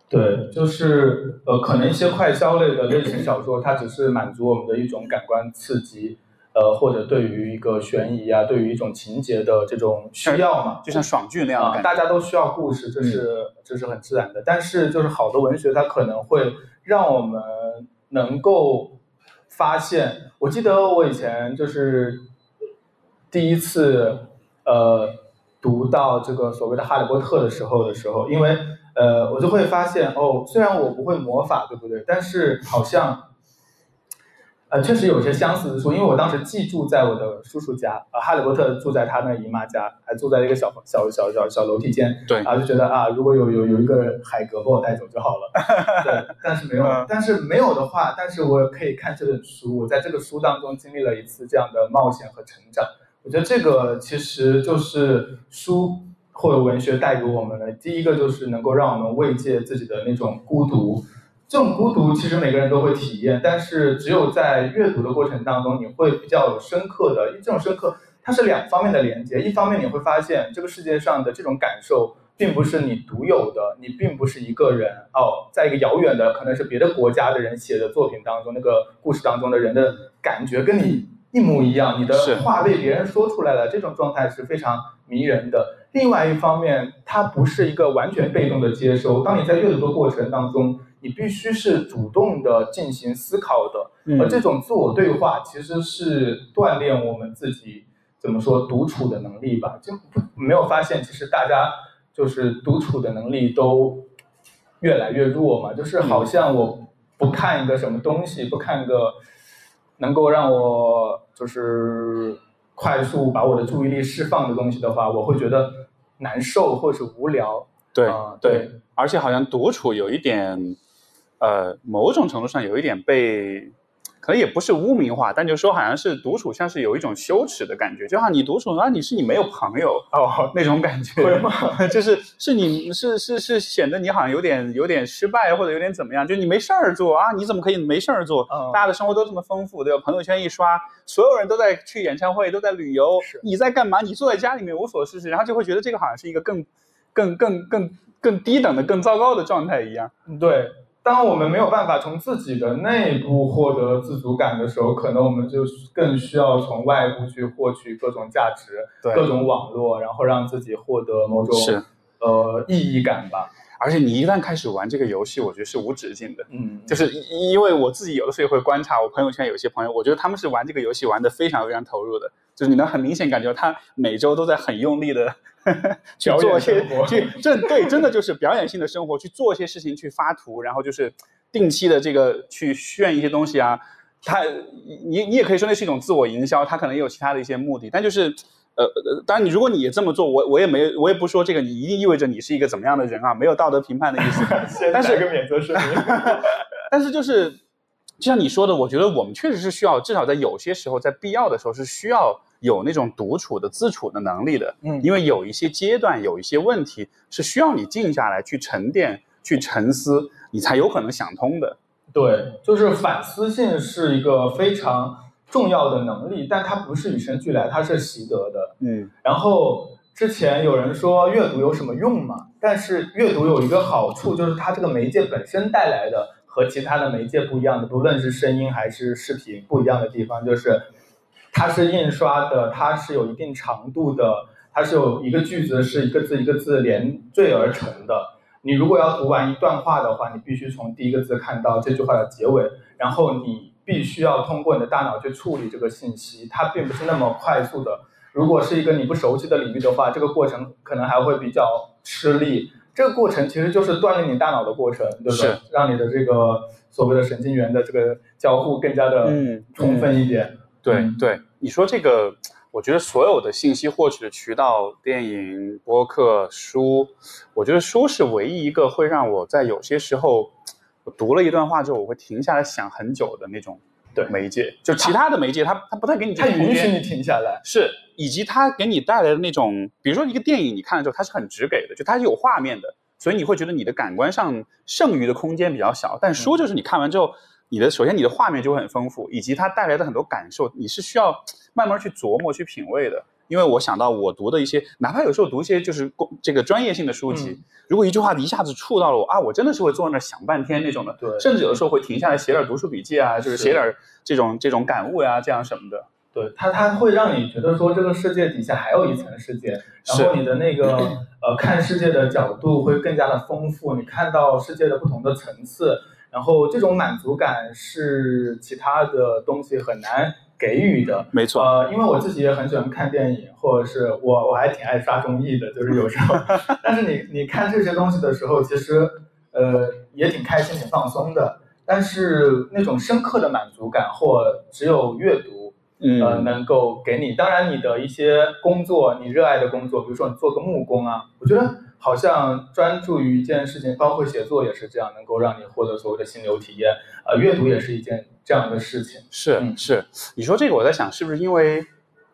对，就是呃，可能一些快消类的类型小说，它只是满足我们的一种感官刺激，呃，或者对于一个悬疑啊，对于一种情节的这种需要嘛，就像爽剧那样啊，大家都需要故事，这是这是很自然的。但是就是好的文学，它可能会让我们能够发现，我记得我以前就是。第一次，呃，读到这个所谓的《哈利波特》的时候的时候，因为呃，我就会发现哦，虽然我不会魔法，对不对？但是好像，呃，确实有些相似之处。因为我当时寄住在我的叔叔家，呃，哈利波特住在他那姨妈家，还住在一个小小小小小楼梯间。对，然后就觉得啊，如果有有有一个海格把我带走就好了。[LAUGHS] 对，但是没有，但是没有的话，但是我可以看这本书，我在这个书当中经历了一次这样的冒险和成长。我觉得这个其实就是书或者文学带给我们的。第一个就是能够让我们慰藉自己的那种孤独，这种孤独其实每个人都会体验，但是只有在阅读的过程当中，你会比较有深刻的。因为这种深刻，它是两方面的连接。一方面你会发现这个世界上的这种感受并不是你独有的，你并不是一个人哦，在一个遥远的可能是别的国家的人写的作品当中，那个故事当中的人的感觉跟你。一模一样，你的话被别人说出来了，这种状态是非常迷人的。另外一方面，它不是一个完全被动的接收。当你在阅读的过程当中，你必须是主动的进行思考的。而这种自我对话，其实是锻炼我们自己怎么说独处的能力吧。就没有发现，其实大家就是独处的能力都越来越弱嘛。就是好像我不看一个什么东西，不看个。能够让我就是快速把我的注意力释放的东西的话，我会觉得难受或是无聊。对对，而且好像独处有一点，呃，某种程度上有一点被。可能也不是污名化，但就说好像是独处，像是有一种羞耻的感觉，就像你独处啊，你是你没有朋友哦 [LAUGHS] 那种感觉，会吗？[LAUGHS] 就是是你是是是显得你好像有点有点失败或者有点怎么样，就你没事儿做啊？你怎么可以没事儿做？大家的生活都这么丰富，对吧？朋友圈一刷，所有人都在去演唱会，都在旅游，你在干嘛？你坐在家里面无所事事，然后就会觉得这个好像是一个更更更更更低等的、更糟糕的状态一样。对。当我们没有办法从自己的内部获得自主感的时候，可能我们就更需要从外部去获取各种价值、各种网络，然后让自己获得某种呃意义感吧。而且你一旦开始玩这个游戏，我觉得是无止境的。嗯，就是因为我自己有的时候也会观察我朋友圈有些朋友，我觉得他们是玩这个游戏玩的非常非常投入的，就是你能很明显感觉到他每周都在很用力的。[LAUGHS] 去做一些，去这对真的就是表演性的生活，去做一些事情，去发图，然后就是定期的这个去炫一些东西啊。他，你你也可以说那是一种自我营销，他可能也有其他的一些目的。但就是，呃，当然你如果你也这么做，我我也没我也不说这个你一定意味着你是一个怎么样的人啊，没有道德评判的意思。[LAUGHS] 但是一个免责声明。[LAUGHS] 但是就是，就像你说的，我觉得我们确实是需要，至少在有些时候，在必要的时候是需要。有那种独处的自处的能力的，嗯，因为有一些阶段，有一些问题是需要你静下来去沉淀、去沉思，你才有可能想通的。对，就是反思性是一个非常重要的能力，但它不是与生俱来，它是习得的。嗯，然后之前有人说阅读有什么用嘛？但是阅读有一个好处，就是它这个媒介本身带来的和其他的媒介不一样的，不论是声音还是视频不一样的地方，就是。它是印刷的，它是有一定长度的，它是有一个句子是一个字一个字连缀而成的。你如果要读完一段话的话，你必须从第一个字看到这句话的结尾，然后你必须要通过你的大脑去处理这个信息，它并不是那么快速的。如果是一个你不熟悉的领域的话，这个过程可能还会比较吃力。这个过程其实就是锻炼你大脑的过程，对不对？让你的这个所谓的神经元的这个交互更加的充分一点。对对，你说这个，我觉得所有的信息获取的渠道，电影、播客、书，我觉得书是唯一一个会让我在有些时候，我读了一段话之后，我会停下来想很久的那种。对媒介，就其他的媒介，它它不太给你，它允许你停下来，是，以及它给你带来的那种，比如说一个电影，你看了之后，它是很直给的，就它是有画面的，所以你会觉得你的感官上剩余的空间比较小。但书就是你看完之后，你的首先你的画面就会很丰富，以及它带来的很多感受，你是需要慢慢去琢磨、去品味的。因为我想到我读的一些，哪怕有时候读一些就是工这个专业性的书籍，如果一句话一下子触到了我啊，我真的是会坐在那想半天那种的，对，甚至有的时候会停下来写点读书笔记啊，就是写点这种这种感悟呀，这样什么的。对，它它会让你觉得说这个世界底下还有一层世界，然后你的那个呃看世界的角度会更加的丰富，你看到世界的不同的层次，然后这种满足感是其他的东西很难。给予的，没错。呃，因为我自己也很喜欢看电影，或者是我我还挺爱刷综艺的，就是有时候。[LAUGHS] 但是你你看这些东西的时候，其实呃也挺开心、挺放松的。但是那种深刻的满足感，或只有阅读，呃，能够给你。当然，你的一些工作，你热爱的工作，比如说你做个木工啊，我觉得。好像专注于一件事情，包括写作也是这样，能够让你获得所谓的心流体验。呃，阅读也是一件这样的事情。是是，你说这个，我在想，是不是因为，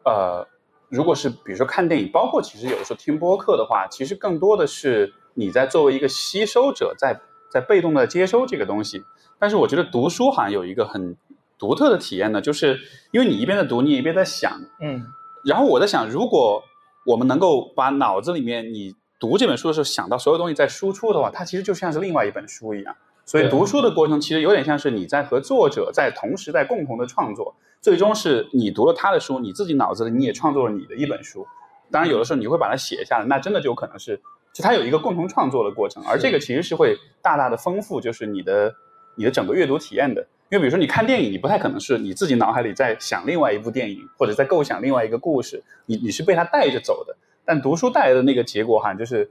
呃，如果是比如说看电影，包括其实有的时候听播客的话，其实更多的是你在作为一个吸收者，在在被动的接收这个东西。但是我觉得读书好像有一个很独特的体验呢，就是因为你一边在读，你一边在想。嗯。然后我在想，如果我们能够把脑子里面你。读这本书的时候，想到所有东西在输出的话，它其实就像是另外一本书一样。所以读书的过程其实有点像是你在和作者在同时在共同的创作，最终是你读了他的书，你自己脑子里你也创作了你的一本书。当然，有的时候你会把它写下来，那真的就可能是就它有一个共同创作的过程，而这个其实是会大大的丰富就是你的你的整个阅读体验的。因为比如说你看电影，你不太可能是你自己脑海里在想另外一部电影，或者在构想另外一个故事，你你是被它带着走的。但读书带来的那个结果，好像就是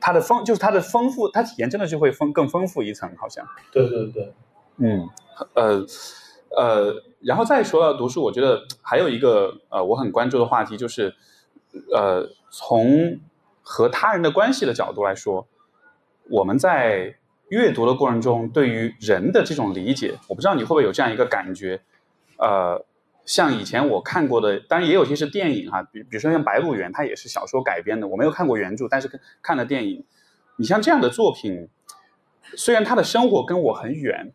它的丰，就是它的丰富，它体验真的就会丰更丰富一层，好像。对对对，嗯，呃呃，然后再说到读书，我觉得还有一个呃我很关注的话题就是，呃，从和他人的关系的角度来说，我们在阅读的过程中，对于人的这种理解，我不知道你会不会有这样一个感觉，呃。像以前我看过的，当然也有些是电影哈，比比如说像《白鹿原》，它也是小说改编的，我没有看过原著，但是看了电影。你像这样的作品，虽然他的生活跟我很远，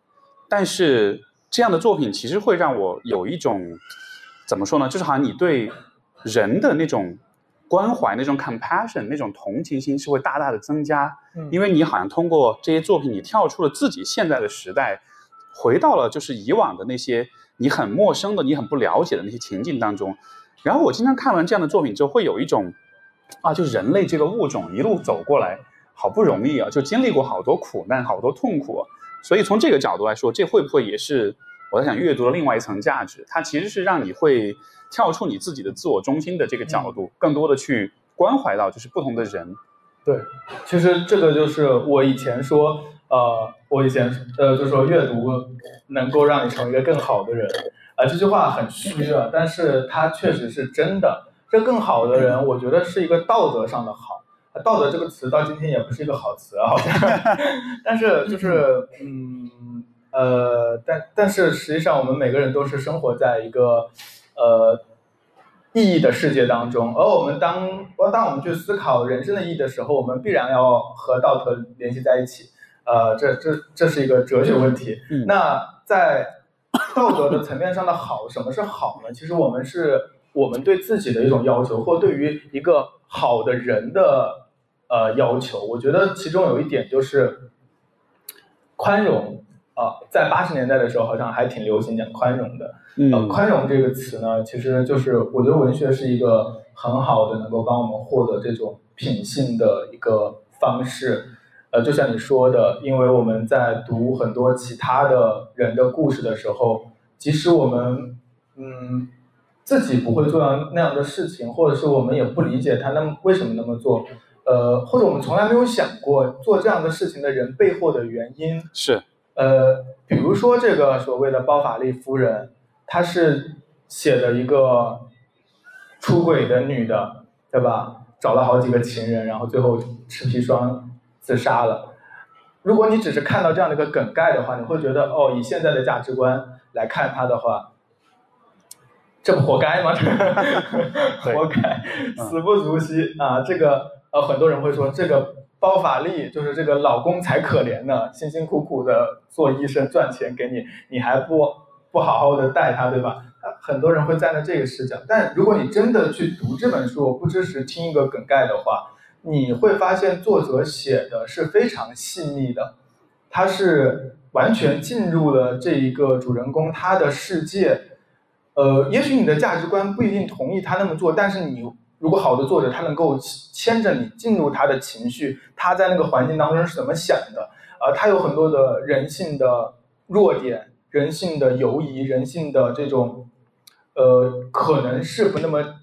但是这样的作品其实会让我有一种怎么说呢？就是好像你对人的那种关怀、那种 compassion、那种同情心是会大大的增加，因为你好像通过这些作品，你跳出了自己现在的时代，回到了就是以往的那些。你很陌生的，你很不了解的那些情境当中，然后我经常看完这样的作品之后，会有一种，啊，就人类这个物种一路走过来，好不容易啊，就经历过好多苦难，好多痛苦，所以从这个角度来说，这会不会也是我在想阅读的另外一层价值？它其实是让你会跳出你自己的自我中心的这个角度，更多的去关怀到就是不同的人。对，其实这个就是我以前说。呃，我以前呃就说阅读能够让你成为一个更好的人，啊，这句话很虚啊，但是它确实是真的。这更好的人，我觉得是一个道德上的好，道德这个词到今天也不是一个好词啊，好像。[LAUGHS] 但是就是嗯呃，但但是实际上我们每个人都是生活在一个呃意义的世界当中，而我们当当我们去思考人生的意义的时候，我们必然要和道德联系在一起。呃，这这这是一个哲学问题。那在道德的层面上的好，什么是好呢？其实我们是我们对自己的一种要求，或对于一个好的人的呃要求。我觉得其中有一点就是宽容。啊，在八十年代的时候好像还挺流行讲宽容的。嗯呃，宽容这个词呢，其实就是我觉得文学是一个很好的能够帮我们获得这种品性的一个方式。呃，就像你说的，因为我们在读很多其他的人的故事的时候，即使我们嗯自己不会做到那样的事情，或者是我们也不理解他那么为什么那么做，呃，或者我们从来没有想过做这样的事情的人背后的原因，是，呃，比如说这个所谓的包法利夫人，她是写的一个出轨的女的，对吧？找了好几个情人，然后最后吃砒霜自杀了。如果你只是看到这样的一个梗概的话，你会觉得哦，以现在的价值观来看他的话，这不活该吗？[LAUGHS] 对活该，死不足惜啊！这个呃，很多人会说这个包法利就是这个老公才可怜呢，辛辛苦苦的做医生赚钱给你，你还不不好好的待他，对吧？啊很多人会站在这个视角，但如果你真的去读这本书，不支持听一个梗概的话，你会发现作者写的是非常细腻的，他是完全进入了这一个主人公他的世界。呃，也许你的价值观不一定同意他那么做，但是你如果好的作者，他能够牵着你进入他的情绪，他在那个环境当中是怎么想的？呃，他有很多的人性的弱点、人性的犹疑、人性的这种呃，可能是不那么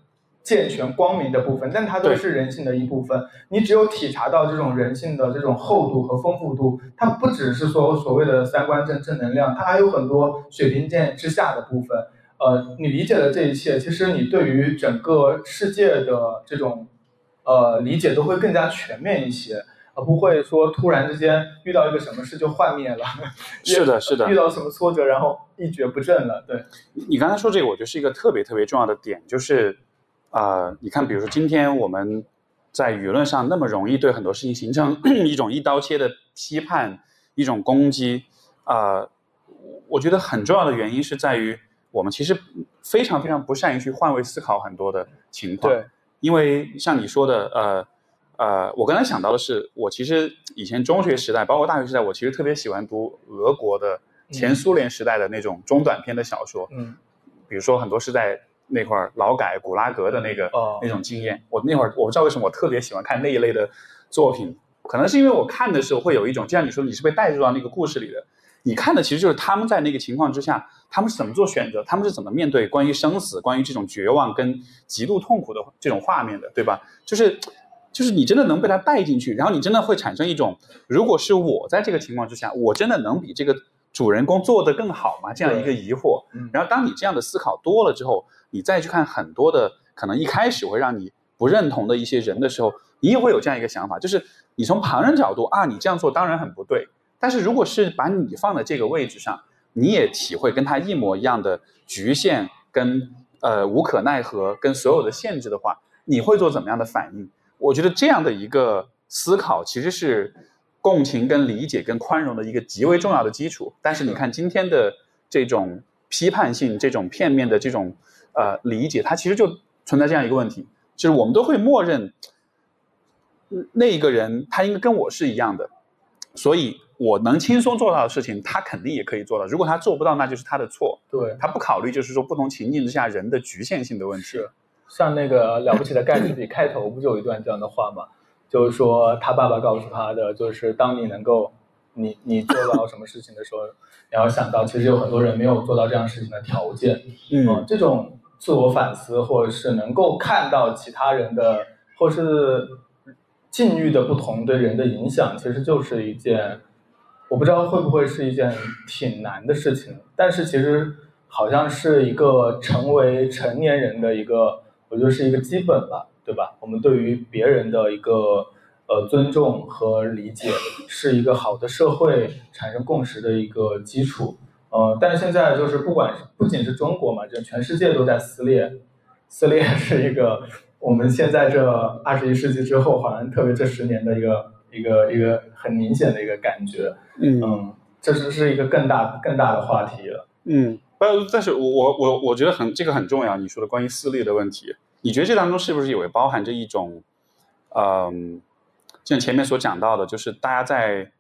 健全、光明的部分，但它都是人性的一部分。你只有体察到这种人性的这种厚度和丰富度，它不只是说所谓的三观正正能量，它还有很多水平线之下的部分。呃，你理解了这一切，其实你对于整个世界的这种呃理解都会更加全面一些，而不会说突然之间遇到一个什么事就幻灭了。[LAUGHS] 是的，[LAUGHS] 是的遇。到什么挫折，然后一蹶不振了。对，你你刚才说这个，我觉得是一个特别特别重要的点，就是，呃，你看，比如说今天我们在舆论上那么容易对很多事情形成 [CLEARS THROAT] 一种一刀切的批判，一种攻击，呃，我觉得很重要的原因是在于我们其实非常非常不善于去换位思考很多的情况。对，因为像你说的，呃呃，我刚才想到的是，我其实以前中学时代，包括大学时代，我其实特别喜欢读俄国的前苏联时代的那种中短篇的小说，嗯，比如说很多是在那块儿劳改、古拉格的那个、哦那种经验。我那会儿我不知道为什么我特别喜欢看那一类的作品，可能是因为我看的时候会有一种，就像你说，你是被带入到那个故事里的。你看的其实就是他们在那个情况之下，他们是怎么做选择，他们是怎么面对关于生死、关于这种绝望跟极度痛苦的这种画面的，对吧？就是就是你真的能被他带进去，然后你真的会产生一种，如果是我在这个情况之下，我真的能比这个主人公做得更好吗？这样一个疑惑。嗯然后当你这样的思考多了之后，你再去看很多的可能一开始会让你不认同的一些人的时候，你也会有这样一个想法，就是你从旁人角度啊，你这样做当然很不对。但是如果是把你放在这个位置上，你也体会跟他一模一样的局限跟呃无可奈何跟所有的限制的话，你会做怎么样的反应？我觉得这样的一个思考其实是共情、跟理解、跟宽容的一个极为重要的基础。但是你看今天的这种批判性、这种片面的这种呃理解，它其实就存在这样一个问题，就是我们都会默认嗯那一个人他应该跟我是一样的，所以我能轻松做到的事情，他肯定也可以做到。如果他做不到，那就是他的错。对，他不考虑就是说不同情境之下人的局限性的问题。是像那个了不起的盖茨比开头不就有一段这样的话吗？就是说他爸爸告诉他的，就是当你能够你你做到什么事情的时候，你要想到其实有很多人没有做到这样事情的条件。嗯这种自我反思，或者是能够看到其他人的，或是境遇的不同对人的影响，其实就是一件，我不知道会不会是一件挺难的事情，但是其实好像是一个成为成年人的一个，我觉得是一个基本吧，对吧？我们对于别人的一个呃尊重和理解，是一个好的社会产生共识的一个基础。呃，但是现在就是不管是不仅是中国嘛，就全世界都在撕裂，撕裂 [LAUGHS] 是一个我们现在这二十一世纪之后，好像特别这十年的一个一个一个很明显的一个感觉。嗯嗯，这是是一个更大更大的话题了。嗯，不，但是我我我我觉得很这个很重要。你说的关于撕裂的问题，你觉得这当中是不是有包含着一种，嗯，就像前面所讲到的，就是大家在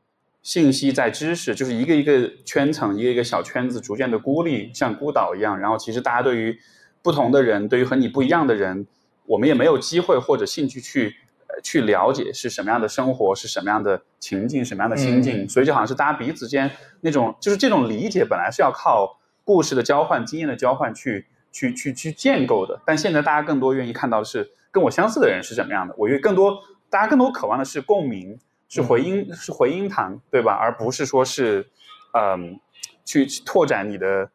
信息在知识，就是一个一个圈层，一个一个小圈子，逐渐的孤立，像孤岛一样。然后其实大家对于不同的人，对于和你不一样的人，我们也没有机会或者兴趣去呃去了解是什么样的生活，是什么样的情境，什么样的心境。所以就好像是大家彼此间那种，就是这种理解本来是要靠故事的交换、经验的交换去去去去建构的。但现在大家更多愿意看到的是跟我相似的人是什么样的。我觉得更多大家更多渴望的是共鸣。是回音，是回音堂，对吧？而不是说是，嗯，去拓展你的、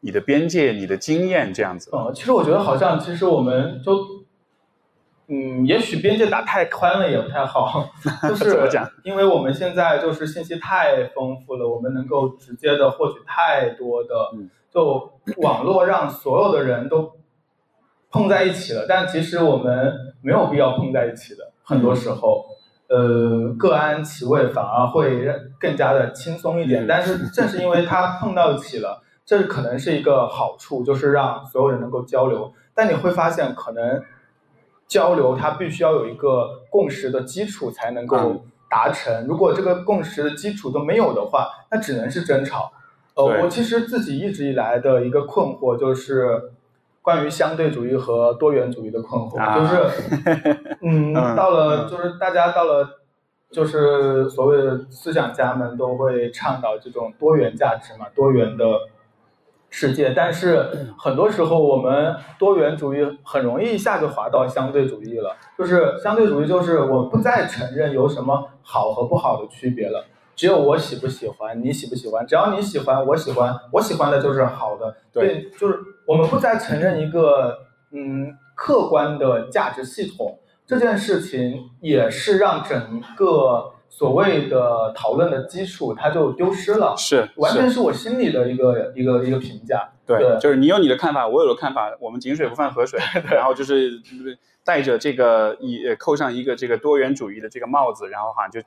你的边界、你的经验这样子。呃，其实我觉得好像，其实我们就，嗯，也许边界打太宽了也不太好。就 [LAUGHS] 是因为我们现在就是信息太丰富了，我们能够直接的获取太多的，就网络让所有的人都碰在一起了。但其实我们没有必要碰在一起的，很多时候。呃，各安其位反而会更加的轻松一点。但是正是因为他碰到一起了，这可能是一个好处，就是让所有人能够交流。但你会发现，可能交流它必须要有一个共识的基础才能够达成。如果这个共识的基础都没有的话，那只能是争吵。呃，我其实自己一直以来的一个困惑就是。关于相对主义和多元主义的困惑，就是，[LAUGHS] 嗯，到了就是大家到了，就是所谓的思想家们都会倡导这种多元价值嘛，多元的世界。但是很多时候我们多元主义很容易一下就滑到相对主义了，就是相对主义就是我不再承认有什么好和不好的区别了。只有我喜不喜欢，你喜不喜欢？只要你喜欢，我喜欢，我喜欢的就是好的。对，就是我们不再承认一个嗯客观的价值系统，这件事情也是让整个所谓的讨论的基础它就丢失了。是，完全是我心里的一个一个一个评价。对，就是你有你的看法，我有的看法，我们井水不犯河水。然后就是带着这个也扣上一个这个多元主义的这个帽子，然后好像就。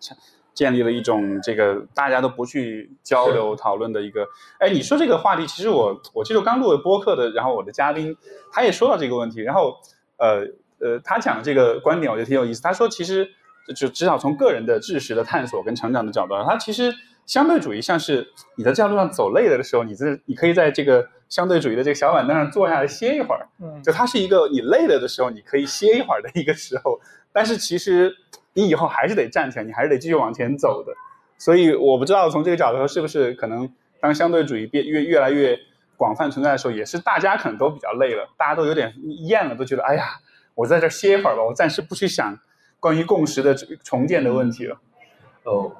建立了一种这个大家都不去交流讨论的一个，哎，你说这个话题，其实我我记得刚录的播客的，然后我的嘉宾他也说到这个问题，然后呃呃，他讲这个观点我觉得挺有意思。他说其实就至少从个人的知识的探索跟成长的角度，他其实相对主义像是你在这条路上走累了的时候，你这你可以在这个相对主义的这个小板凳上坐下来歇一会儿，嗯，就它是一个你累了的时候你可以歇一会儿的一个时候，但是其实。你以后还是得站起来，你还是得继续往前走的。所以我不知道从这个角度说，是不是可能当相对主义变越越来越广泛存在的时候，也是大家可能都比较累了，大家都有点厌了，都觉得哎呀，我在这歇一会儿吧，我暂时不去想关于共识的重建的问题了。哦，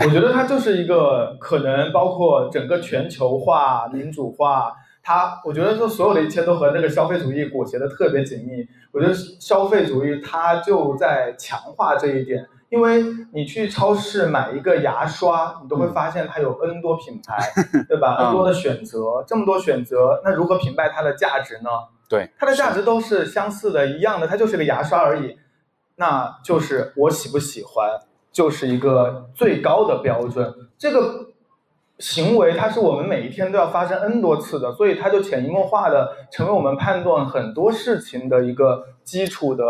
我觉得它就是一个可能包括整个全球化、民主化。它，我觉得说所有的一切都和那个消费主义裹挟的特别紧密。我觉得消费主义它就在强化这一点，因为你去超市买一个牙刷，你都会发现它有 N 多品牌，[LAUGHS] 对吧？N 多的选择，这么多选择，那如何评判它的价值呢？对，它的价值都是相似的，一样的，它就是个牙刷而已。那就是我喜不喜欢，就是一个最高的标准。这个。行为它是我们每一天都要发生 n 多次的，所以它就潜移默化的成为我们判断很多事情的一个基础的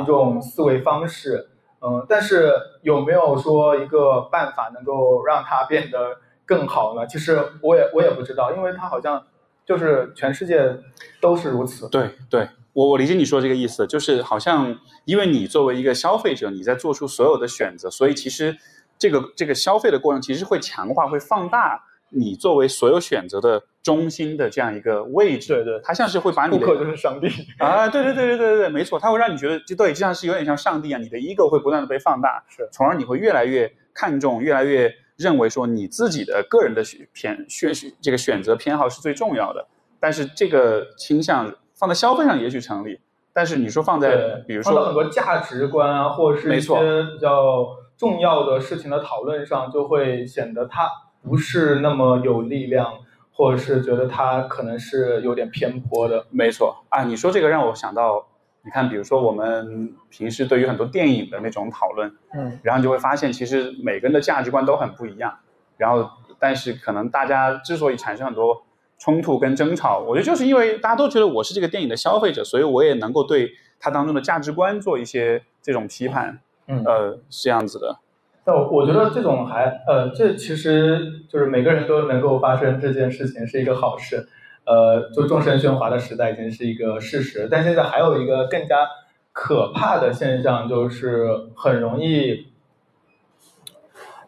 一种思维方式。嗯，但是有没有说一个办法能够让它变得更好呢？其实我也我也不知道，因为它好像就是全世界都是如此。对，对我我理解你说这个意思，就是好像因为你作为一个消费者，你在做出所有的选择，所以其实。这个这个消费的过程其实会强化、会放大你作为所有选择的中心的这样一个位置。对对，它像是会把你顾客就是上帝啊！对对对对对对对，没错，它会让你觉得，就对，就像是有点像上帝啊！你的 ego 会不断的被放大，是，从而你会越来越看重、越来越认为说你自己的个人的偏选这个选择偏好是最重要的。但是这个倾向放在消费上也许成立，但是你说放在比如说很多价值观啊，或者是一些比较。重要的事情的讨论上，就会显得它不是那么有力量，或者是觉得它可能是有点偏颇的。没错啊，你说这个让我想到，你看，比如说我们平时对于很多电影的那种讨论，嗯，然后你就会发现，其实每个人的价值观都很不一样。然后，但是可能大家之所以产生很多冲突跟争吵，我觉得就是因为大家都觉得我是这个电影的消费者，所以我也能够对它当中的价值观做一些这种批判。嗯，呃，是这样子的，但我我觉得这种还呃，这其实就是每个人都能够发生这件事情是一个好事。呃，就众生喧哗的时代已经是一个事实，但现在还有一个更加可怕的现象，就是很容易，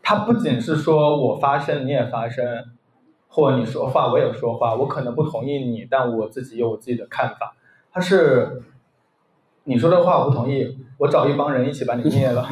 它不仅是说我发声你也发声，或你说话我也说话，我可能不同意你，但我自己有我自己的看法。它是你说的话我不同意，我找一帮人一起把你灭了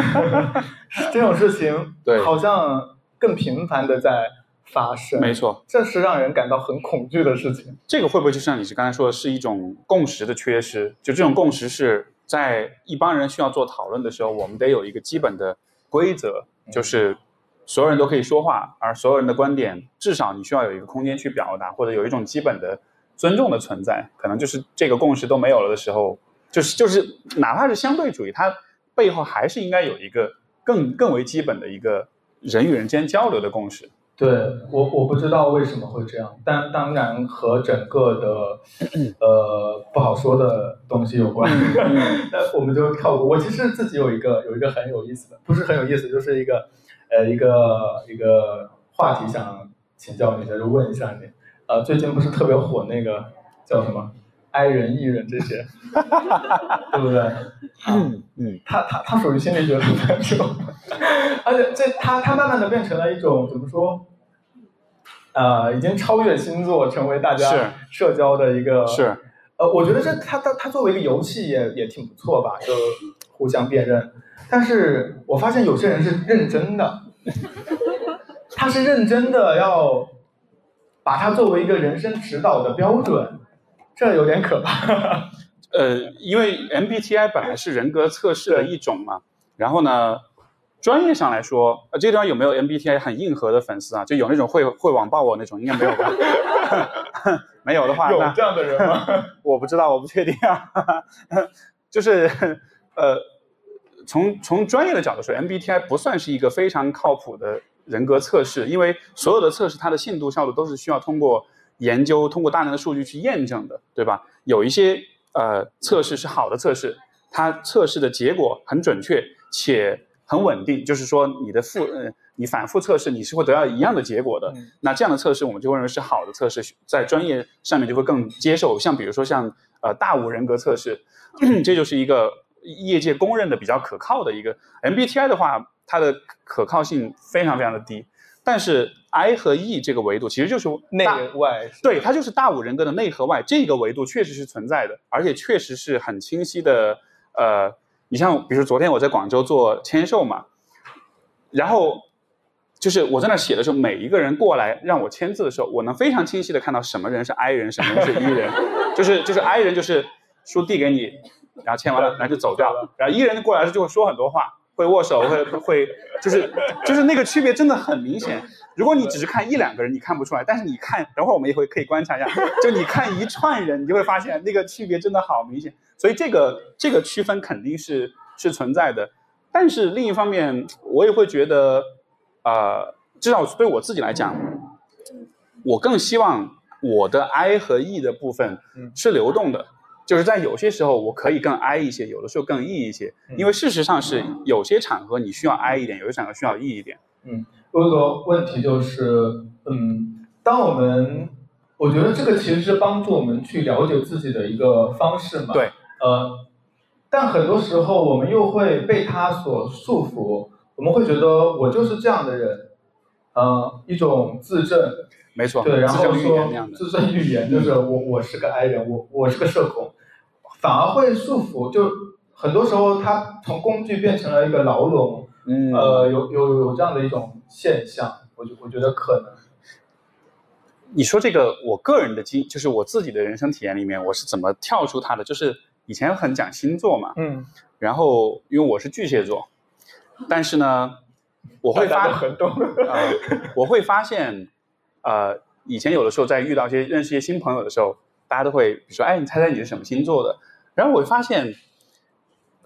[LAUGHS] [LAUGHS] 这种事情对。好像更频繁的在发生。没错，这是让人感到很恐惧的事情。这个会不会就像你是刚才说的，是一种共识的缺失？就这种共识是在一帮人需要做讨论的时候，我们得有一个基本的规则，就是所有人都可以说话，而所有人的观点至少你需要有一个空间去表达，或者有一种基本的尊重的存在。可能就是这个共识都没有了的时候，就是就是哪怕是相对主义，它背后还是应该有一个更更为基本的一个人与人之间交流的共识。对我我不知道为什么会这样，但当然和整个的呃不好说的东西有关。[LAUGHS] 那我们就跳过。我其实自己有一个有一个很有意思的，不是很有意思，就是一个呃一个一个话题想请教你的，就问一下你。呃，最近不是特别火那个叫什么 I 人 E 人这些，[LAUGHS] 对不对？嗯嗯，他他他属于心理学出版是吧？[LAUGHS] 而且这他他慢慢的变成了一种怎么说？呃，已经超越星座，成为大家社交的一个是。呃，我觉得这他他他作为一个游戏也也挺不错吧，就互相辨认。但是我发现有些人是认真的，他是认真的要把它作为一个人生指导的标准，这有点可怕。呃，因为 MBTI 本来是人格测试的一种嘛，然后呢，专业上来说，呃，这个地方有没有 MBTI 很硬核的粉丝啊？就有那种会会网暴我那种，应该没有吧？[LAUGHS] 没有的话，有这样的人吗？[LAUGHS] 我不知道，我不确定啊。[LAUGHS] 就是呃，从从专业的角度说，MBTI 不算是一个非常靠谱的人格测试，因为所有的测试它的信度效度都是需要通过研究、通过大量的数据去验证的，对吧？有一些呃测试是好的测试，它测试的结果很准确且很稳定，就是说你的复呃你反复测试你是会得到一样的结果的。嗯那这样的测试我们就会认为是好的测试，在专业上面就会更接受。像比如说像呃大五人格测试，[CLEARS THROAT] 这就是一个业界公认的比较可靠的一个 MBTI 的话，它的可靠性非常非常的低。但是 I 和 E 这个维度其实就是内外对，它就是大五人格的内和外这个维度确实是存在的，而且确实是很清晰的。呃，你像比如昨天我在广州做签售嘛，然后就是我在那写的时候，每一个人过来让我签字的时候，我能非常清晰的看到什么人是 I 人，什么人是 E 人，[LAUGHS] 就是就是 I 人就是书递给你，然后签完了，然后就走掉了，然后 E 人过来就会说很多话。会握手，会会，就是就是那个区别真的很明显。如果你只是看一两个人，你看不出来，但是你看，等会儿我们也会可以观察一下，就你看一串人，你就会发现那个区别真的好明显。所以这个这个区分肯定是是存在的。但是另一方面，我也会觉得，呃，至少对我自己来讲，我更希望我的 I 和 E 的部分是流动的。就是在有些时候我可以更 I 一些，有的时候更 E 一些，因为事实上是有些场合你需要 I 一点，有些场合需要 E 一点。嗯，我有个问题就是，嗯，当我们，我觉得这个其实是帮助我们去了解自己的一个方式嘛。对。呃，但很多时候我们又会被他所束缚，我们会觉得我就是这样的人，呃，一种自证。没错。对，然后。说自证预言就是我我是个 I 人，我我是个社恐，反而会束缚。就很多时候，它从工具变成了一个牢笼。嗯，呃，有有有这样的一种现象，我觉我觉得可能。你说这个，我个人的经，就是我自己的人生体验里面，我是怎么跳出它的？就是以前很讲星座嘛，嗯，然后因为我是巨蟹座，但是呢，我会发很懂，呃，我会发现，呃，以前有的时候在遇到一些认识一些新朋友的时候，大家都会比如说，哎，你猜猜你是什么星座的？然后我会发现。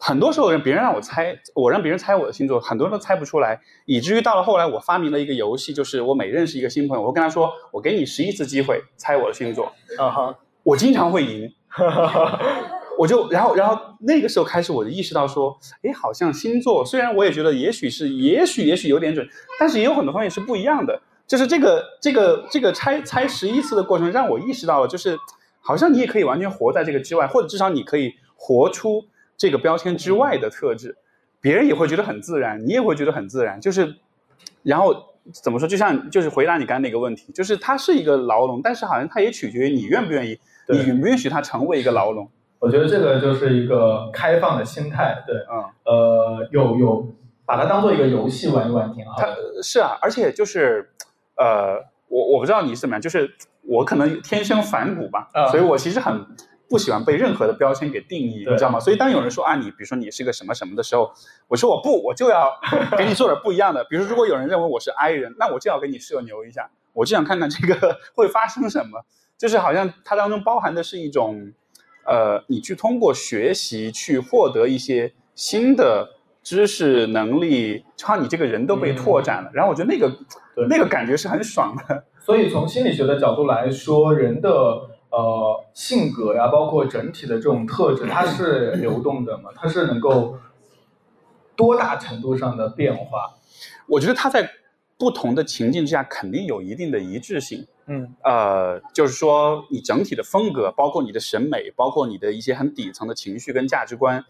很多时候，让别人让我猜，我让别人猜我的星座，很多人都猜不出来，以至于到了后来，我发明了一个游戏，就是我每认识一个新朋友，我会跟他说，我给你十一次机会猜我的星座，啊哈，我经常会赢，[LAUGHS] 我就然后然后那个时候开始我就意识到说，哎，好像星座虽然我也觉得也许是也许也许有点准，但是也有很多方面是不一样的。就是这个这个这个猜猜十一次的过程，让我意识到了，就是好像你也可以完全活在这个之外，或者至少你可以活出这个标签之外的特质，别人也会觉得很自然，你也会觉得很自然。就是然后怎么说，就像就是回答你刚才那个问题，就是它是一个牢笼，但是好像它也取决于你愿不愿意，你允不允许它成为一个牢笼。我觉得这个就是一个开放的心态，对，嗯，呃，有有把它当做一个游戏玩一玩挺好它。是啊，而且就是呃，我我不知道你是怎么样，就是我可能天生反骨吧，嗯所以我其实很不喜欢被任何的标签给定义，你知道吗？所以当有人说啊，你比如说你是个什么什么的时候，我说我不，我就要 [LAUGHS] 给你做点不一样的。比如说，如果有人认为我是 I 人，那我就要给你社牛一下，我就想看看这个 [LAUGHS] 会发生什么。就是好像它当中包含的是一种，呃，你去通过学习去获得一些新的知识能力，好像你这个人都被拓展了。然后我觉得那个对那个感觉是很爽的。[LAUGHS] 所以从心理学的角度来说，人的呃性格呀，包括整体的这种特质，它是流动的嘛，它是能够多大程度上的变化。我觉得它在不同的情境之下肯定有一定的一致性。嗯呃，就是说你整体的风格，包括你的审美，包括你的一些很底层的情绪跟价值观，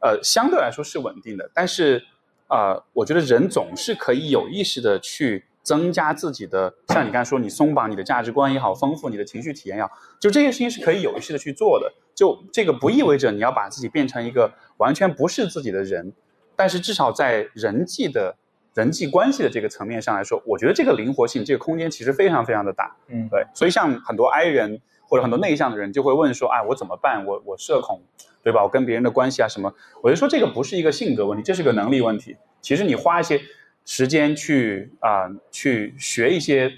呃，相对来说是稳定的。但是，呃，我觉得人总是可以有意识的去增加自己的，像你刚才说，你松绑你的价值观也好，丰富你的情绪体验也好，就这些事情是可以有意识的去做的。就这个不意味着你要把自己变成一个完全不是自己的人，但是至少在人际的人际关系的这个层面上来说，我觉得这个灵活性、这个空间其实非常非常的大。嗯，对，所以像很多 I 人或者很多内向的人就会问说，哎，我怎么办？我我社恐，对吧？我跟别人的关系啊什么？我就说这个不是一个性格问题，这是个能力问题。其实你花一些时间去啊、去学一些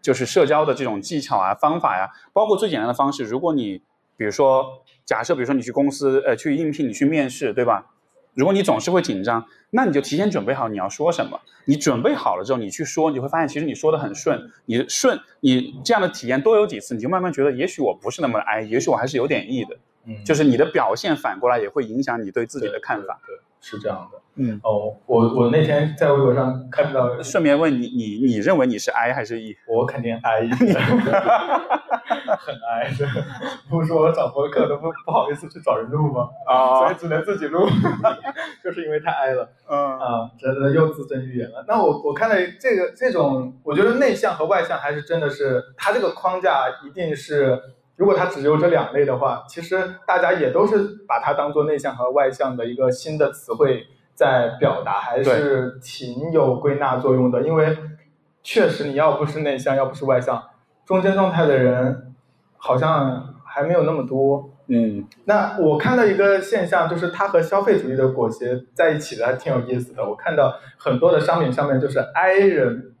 就是社交的这种技巧啊、方法呀、包括最简单的方式，如果你比如说假设，比如说你去公司呃去应聘，你去面试，对吧？如果你总是会紧张，那你就提前准备好你要说什么。你准备好了之后，你去说，你会发现其实你说的很顺。你顺，你这样的体验多有几次，你就慢慢觉得，也许我不是那么哀，也许我还是有点 E 的。嗯，就是你的表现反过来也会影响你对自己的看法。对，对是这样的。嗯，哦，我我那天在微博上看到，顺便问你，你你认为你是 I 还是 E？我肯定 I [LAUGHS] 一点，[LAUGHS] 很 I 的。不是说我找播客都不不好意思去找人录吗？所以只能自己录，[LAUGHS] 就是因为太 I 了。嗯啊，真的又自证预言了。那我我看了这个这种，我觉得内向和外向还是真的是，它这个框架一定是，如果它只有这两类的话，其实大家也都是把它当做内向和外向的一个新的词汇在表达，还是挺有归纳作用的。因为确实你要不是内向，要不是外向，中间状态的人好像还没有那么多。嗯那我看到一个现象，就是它和消费主义的裹挟在一起的，还挺有意思的。我看到很多的商品上面就是 I 人，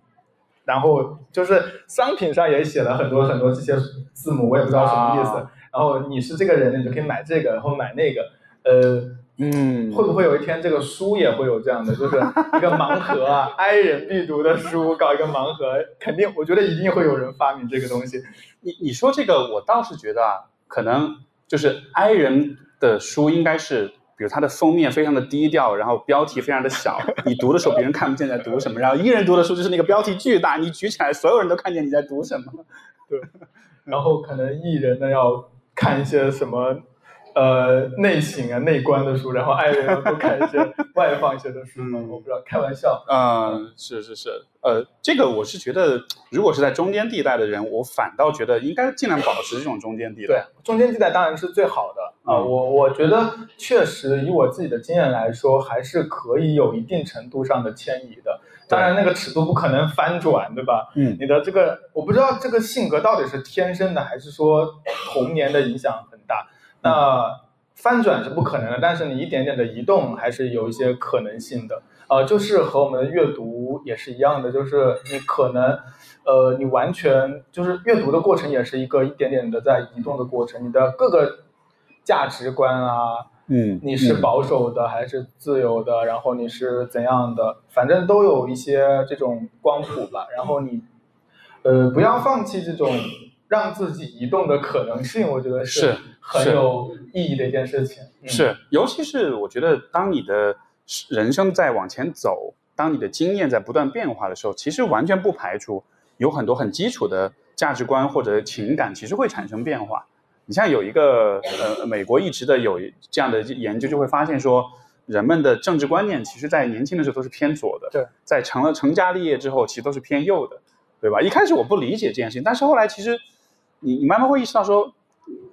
然后就是商品上也写了很多很多这些字母，我也不知道什么意思。啊然后你是这个人，你就可以买这个，然后买那个。呃，嗯会不会有一天这个书也会有这样的，就是一个盲盒啊，I 人必读的书，搞一个盲盒，肯定，我觉得一定会有人发明这个东西。你你说这个，我倒是觉得啊，可能就是 I 人的书应该是，比如它的封面非常的低调，然后标题非常的小，你读的时候别人看不见在读什么，然后一人读的书就是那个标题巨大，你举起来所有人都看见你在读什么。对然后可能艺人呢要看一些什么呃内省啊内观的书，然后爱人要多看一些 [LAUGHS] 外放一些的书我不知道，开玩笑。嗯，是是是，呃，这个我是觉得，如果是在中间地带的人，我反倒觉得应该尽量保持这种中间地带对带。，中间地带当然是最好的啊、嗯我我觉得确实以我自己的经验来说，还是可以有一定程度上的迁移的。当然，那个尺度不可能翻转，对吧？嗯你的这个，我不知道这个性格到底是天生的，还是说童年的影响。那翻转是不可能的，但是你一点点的移动还是有一些可能性的。呃，就是和我们的阅读也是一样的，就是你可能，呃，你完全就是阅读的过程也是一个一点点的在移动的过程，你的各个价值观啊，嗯你是保守的还是自由的，然后你是怎样的，反正都有一些这种光谱吧。然后你，呃，不要放弃这种让自己移动的可能性，我觉得是很有意义的一件事情。嗯是，尤其是我觉得，当你的人生在往前走，当你的经验在不断变化的时候，其实完全不排除有很多很基础的价值观或者情感，其实会产生变化。你像有一个呃，美国一直的有这样的研究，就会发现说，人们的政治观念其实在年轻的时候都是偏左的，对，在成了成家立业之后，其实都是偏右的，对吧？一开始我不理解这件事情，但是后来其实你你慢慢会意识到说，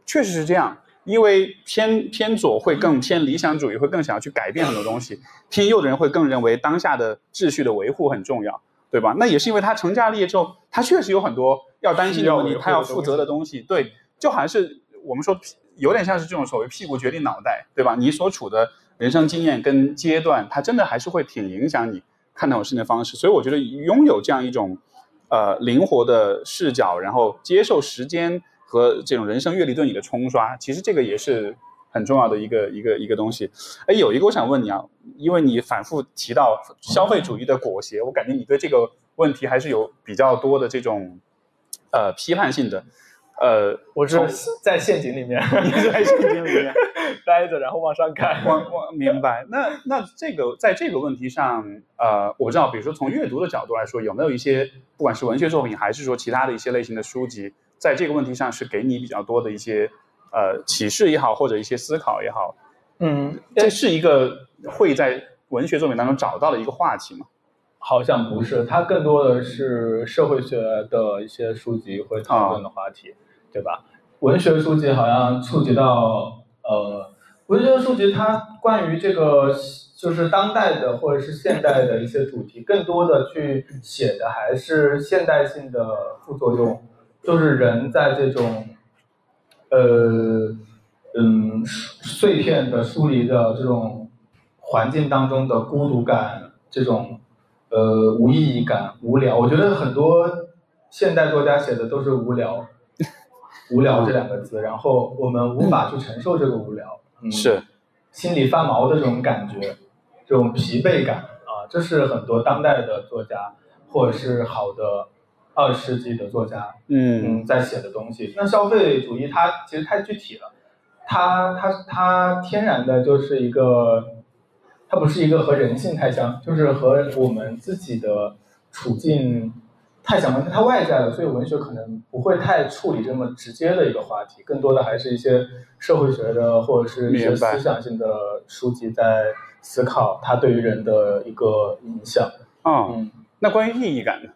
确实是这样。因为偏偏左会更偏理想主义，会更想要去改变很多东西；偏右的人会更认为当下的秩序的维护很重要，对吧？那也是因为他成家立业之后，他确实有很多要担心的问题，他要负责的东西。对，就好像是我们说，有点像是这种所谓屁股决定脑袋，对吧？你所处的人生经验跟阶段，它真的还是会挺影响你看待事情的方式。所以我觉得拥有这样一种呃灵活的视角，然后接受时间。和这种人生阅历对你的冲刷，其实这个也是很重要的一个一个一个东西。哎，有一个我想问你啊，因为你反复提到消费主义的裹挟，我感觉你对这个问题还是有比较多的这种呃批判性的。呃，我 [LAUGHS] 是在陷阱里面，你在陷阱里面待着，然后往上看。我我明白。那那这个在这个问题上，呃，我知道，比如说从阅读的角度来说，有没有一些不管是文学作品，还是说其他的一些类型的书籍？在这个问题上是给你比较多的一些呃启示也好，或者一些思考也好，嗯，这是一个会在文学作品当中找到的一个话题吗？好像不是，它更多的是社会学的一些书籍会讨论的话题，对吧？文学书籍好像触及到呃，文学书籍它关于这个就是当代的或者是现代的一些主题，更多的去写的还是现代性的副作用。就是人在这种，呃，嗯，碎片的疏离的这种环境当中的孤独感，这种呃无意义感、无聊。我觉得很多现代作家写的都是无聊，无聊这两个字，然后我们无法去承受这个无聊，嗯是心里发毛的这种感觉，这种疲惫感啊，这是很多当代的作家或者是好的。二十世纪的作家，嗯，在写的东西。那消费主义它其实太具体了，它它它天然的就是一个，它不是一个和人性太相，就是和我们自己的处境太相关，它外在的，所以文学可能不会太处理这么直接的一个话题，更多的还是一些社会学的或者是一些思想性的书籍在思考它对于人的一个影响。嗯，那关于意义感呢？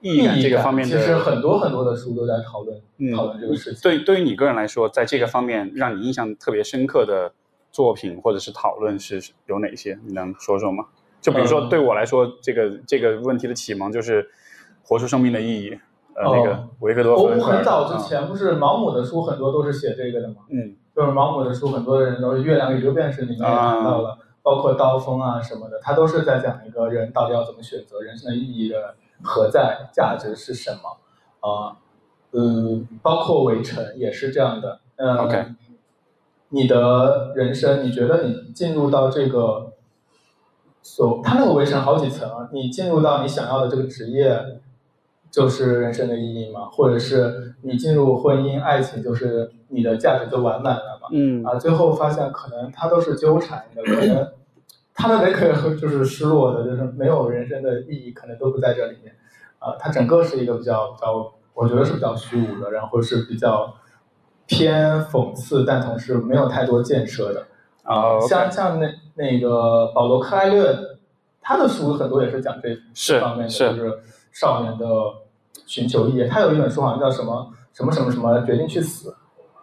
意义这个方面的，其实很多很多的书都在讨论讨论这个事情。对，对于你个人来说，在这个方面让你印象特别深刻的作品或者是讨论是有哪些？你能说说吗？就比如说对我来说，这个这个问题的启蒙就是活出生命的意义。呃，那个维克多。我很早之前不是毛姆的书很多都是写这个的吗？嗯，就是毛姆的书，很多人都是《月亮与六便士》里面也谈到了，包括《刀锋》啊什么的，他都是在讲一个人到底要怎么选择人生的意义的。何在？价值是什么？啊，嗯，包括围城也是这样的。嗯，OK，你的人生，你觉得你进入到这个，所他那个围城好几层啊，你进入到你想要的这个职业，就是人生的意义吗？或者是你进入婚姻爱情，就是你的价值就完满了吗？嗯，啊，最后发现可能它都是纠缠的，可能。他的那个就是失落的，就是没有人生的意义，可能都不在这里面。啊，它整个是一个比较比较，我觉得是比较虚无的，然后是比较偏讽刺，但同时没有太多建设的。啊，像像那那个保罗克莱略，他的书很多也是讲这方面的，就是少年的寻求意义。他有一本书好像叫什么什么什么什么决定去死。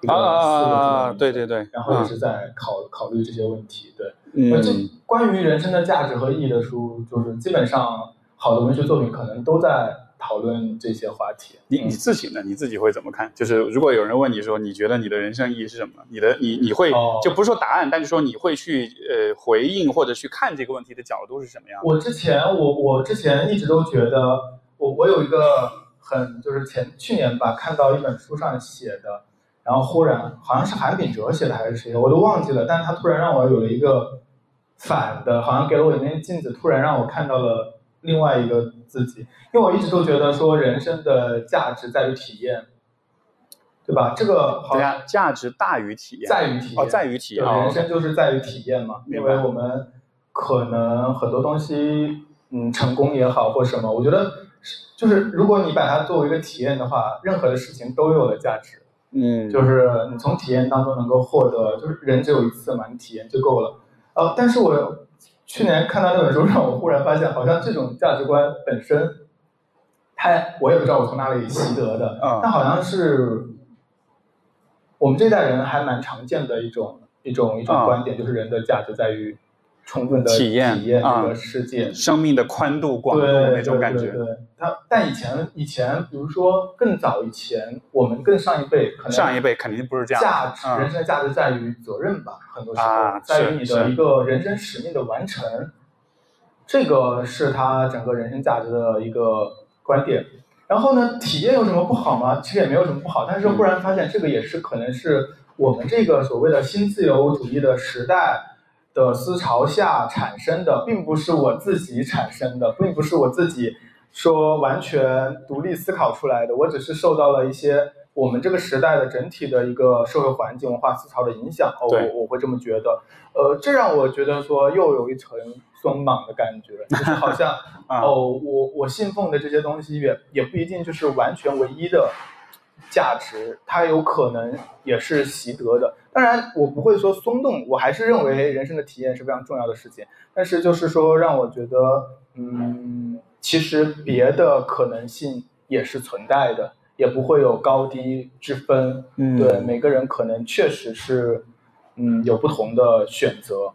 啊，对对对，然后也是在考考虑这些问题，对。嗯，这关于人生的价值和意义的书，就是基本上好的文学作品可能都在讨论这些话题。你你自己呢？你自己会怎么看？就是如果有人问你说，你觉得你的人生意义是什么？你的你你会就不是说答案，但是说你会去呃回应或者去看这个问题的角度是什么样？我之前我我之前一直都觉得，我我有一个很就是前去年吧，看到一本书上写的。然后忽然，好像是韩炳哲写的还是谁，我都忘记了。但是他突然让我有了一个反的，好像给了我一面镜子，突然让我看到了另外一个自己。因为我一直都觉得说，人生的价值在于体验，对吧？这个好对呀，价值大于体验，在于体验，哦，在于体验，对哦人生就是在于体验嘛。因为我们可能很多东西，嗯，成功也好或什么，我觉得是就是如果你把它作为一个体验的话，任何的事情都有了价值。嗯，就是你从体验当中能够获得，就是人只有一次嘛，你体验就够了。呃，但是我去年看到那本书，让我忽然发现，好像这种价值观本身，它我也不知道我从哪里习得的，嗯。但好像是我们这代人还蛮常见的一种一种一种嗯观点，就是人的价值在于充分的体验体验这嗯个世界。生命的宽度、广度对那种感觉，对对对，他但以前以前，比如说更早以前，我们更上一辈可能上一辈肯定不是这样，价值，嗯人生的价值在于责任吧，很多时候、啊在于你的一个人生使命的完成，这个是他整个人生价值的一个观点。然后呢，体验有什么不好吗？其实也没有什么不好，但是忽然发现这个也是可能是我们这个所谓的新自由主义的时代的思潮下产生的，并不是我自己产生的，并不是我自己说完全独立思考出来的，我只是受到了一些我们这个时代的整体的一个社会环境、文化思潮的影响。哦，我我会这么觉得。呃，这让我觉得说又有一层松绑的感觉，就是好像 [LAUGHS] 啊哦，我我信奉的这些东西也也不一定就是完全唯一的价值，它有可能也是习得的。当然，我不会说松动，我还是认为人生的体验是非常重要的事情。但是就是说，让我觉得，嗯，其实别的可能性也是存在的，也不会有高低之分。嗯对，每个人可能确实是，嗯，有不同的选择。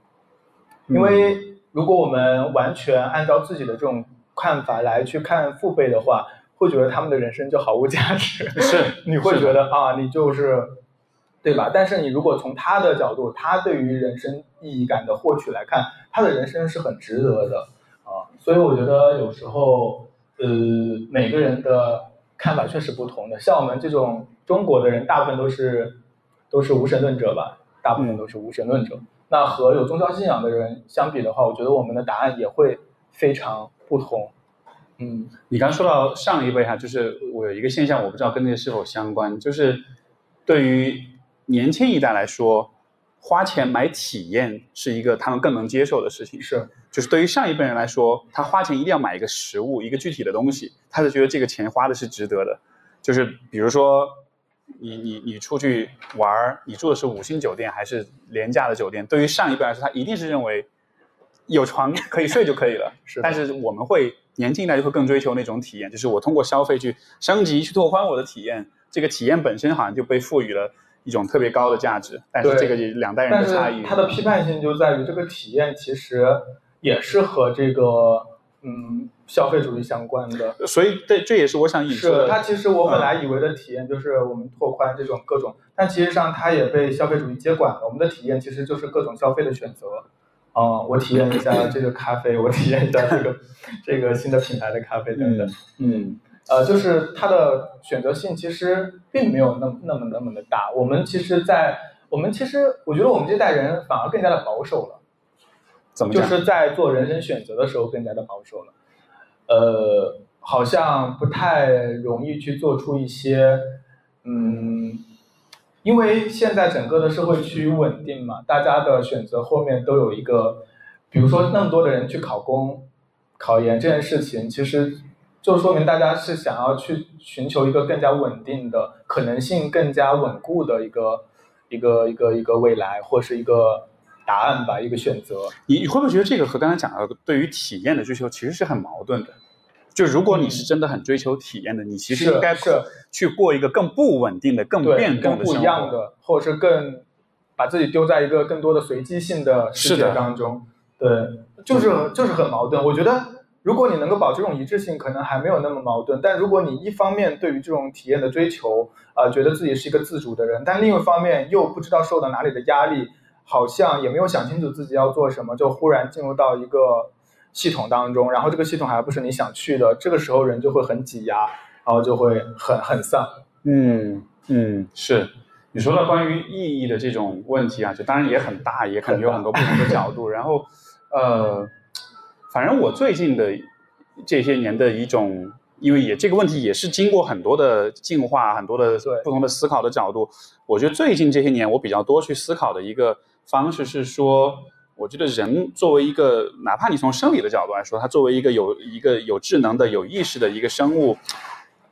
因为如果我们完全按照自己的这种看法来去看父辈的话，会觉得他们的人生就毫无价值。[LAUGHS] 是 [LAUGHS] 你会觉得啊，你就是，对吧？但是你如果从他的角度，他对于人生意义感的获取来看，他的人生是很值得的啊。所以我觉得有时候，呃，每个人的看法确实不同的。像我们这种中国的人，大部分都是都是无神论者吧，大部分都是无神论者。那和有宗教信仰的人相比的话，我觉得我们的答案也会非常不同。嗯，你刚说到上一辈哈，就是我有一个现象，我不知道跟这个是否相关，就是对于年轻一代来说，花钱买体验是一个他们更能接受的事情。是就是对于上一辈人来说，他花钱一定要买一个实物，一个具体的东西，他是觉得这个钱花的是值得的。就是比如说，你你你出去玩儿，你住的是五星酒店还是廉价的酒店？对于上一辈来说，他一定是认为有床可以睡就可以了。是但是我们会年轻一代就会更追求那种体验，就是我通过消费去升级、去拓宽我的体验。这个体验本身好像就被赋予了一种特别高的价值，但是这个也两代人的差异。它的批判性就在于这个体验其实也是和这个嗯消费主义相关的。所以这这也是我想引出是的。它其实我本来以为的体验就是我们拓宽这种各种，但其实上它也被消费主义接管了。我们的体验其实就是各种消费的选择。啊、我体验一下这个咖啡，我体验一下这个 [LAUGHS] 这个新的品牌的咖啡等等。嗯呃，就是它的选择性其实并没有那么那么那么的大。我们其实在，我们其实我觉得我们这代人反而更加的保守了，就怎么就？是在做人生选择的时候更加的保守了。呃，好像不太容易去做出一些，嗯，因为现在整个的社会趋于稳定嘛，大家的选择后面都有一个，比如说那么多的人去考公、考研这件事情，其实就说明大家是想要去寻求一个更加稳定的、可能性更加稳固的一个一个一个一个未来，或是一个答案吧，一个选择。你你会不会觉得这个和刚才讲的对于体验的追求其实是很矛盾的？就如果你是真的很追求体验的，你其实是应该是去过一个更不稳定的、更，变动更不一。样的，或者是更把自己丢在一个更多的随机性的世界当中。对，就是就是很矛盾。我觉得，如果你能够保持这种一致性，可能还没有那么矛盾。但如果你一方面对于这种体验的追求，啊、觉得自己是一个自主的人，但另一方面又不知道受到哪里的压力，好像也没有想清楚自己要做什么，就忽然进入到一个系统当中，然后这个系统还不是你想去的，这个时候人就会很挤压，然后就会很很丧。嗯嗯，是。你说到关于意义的这种问题啊，就当然也很大，也可能有很多不同的角度。[LAUGHS] 然后，呃，反正我最近的这些年的一种因为也这个问题也是经过很多的进化，很多的对不同的思考的角度。我觉得最近这些年我比较多去思考的一个方式是说，我觉得人作为一个，哪怕你从生理的角度来说，他作为一个有一个有智能的、有意识的一个生物，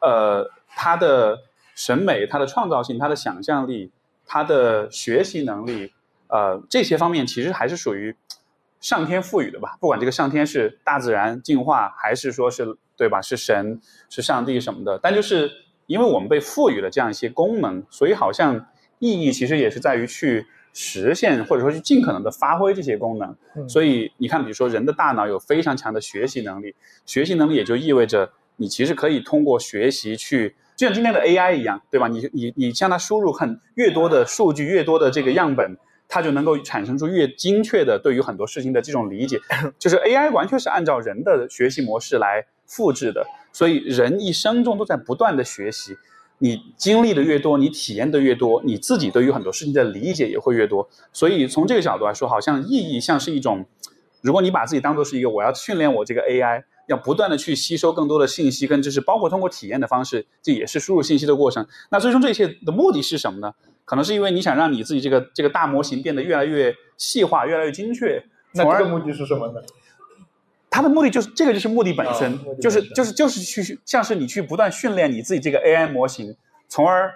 呃，他的审美、他的创造性、他的想象力、他的学习能力，呃，这些方面其实还是属于上天赋予的吧。不管这个上天是大自然进化，还是说是对吧？是神、是上帝什么的。但就是因为我们被赋予了这样一些功能，所以好像意义其实也是在于去实现或者说去尽可能的发挥这些功能。嗯所以你看，比如说人的大脑有非常强的学习能力，学习能力也就意味着你其实可以通过学习去，就像今天的 AI 一样，对吧？你你你向它输入很越多的数据，越多的这个样本，它就能够产生出越精确的对于很多事情的这种理解。[LAUGHS] 就是 AI 完全是按照人的学习模式来复制的，所以人一生中都在不断的学习。你经历的越多，你体验的越多，你自己对于很多事情的理解也会越多。所以从这个角度来说，好像意义像是一种，如果你把自己当做是一个我要训练我这个 AI，要不断的去吸收更多的信息跟知识，包括通过体验的方式，这也是输入信息的过程。那最终这一切的目的是什么呢？可能是因为你想让你自己这个这个大模型变得越来越细化，越来越精确，那这个目的是什么呢？它的目的就是这个，就是目的本身，就是就是就是去像是你去不断训练你自己这个 AI 模型，从而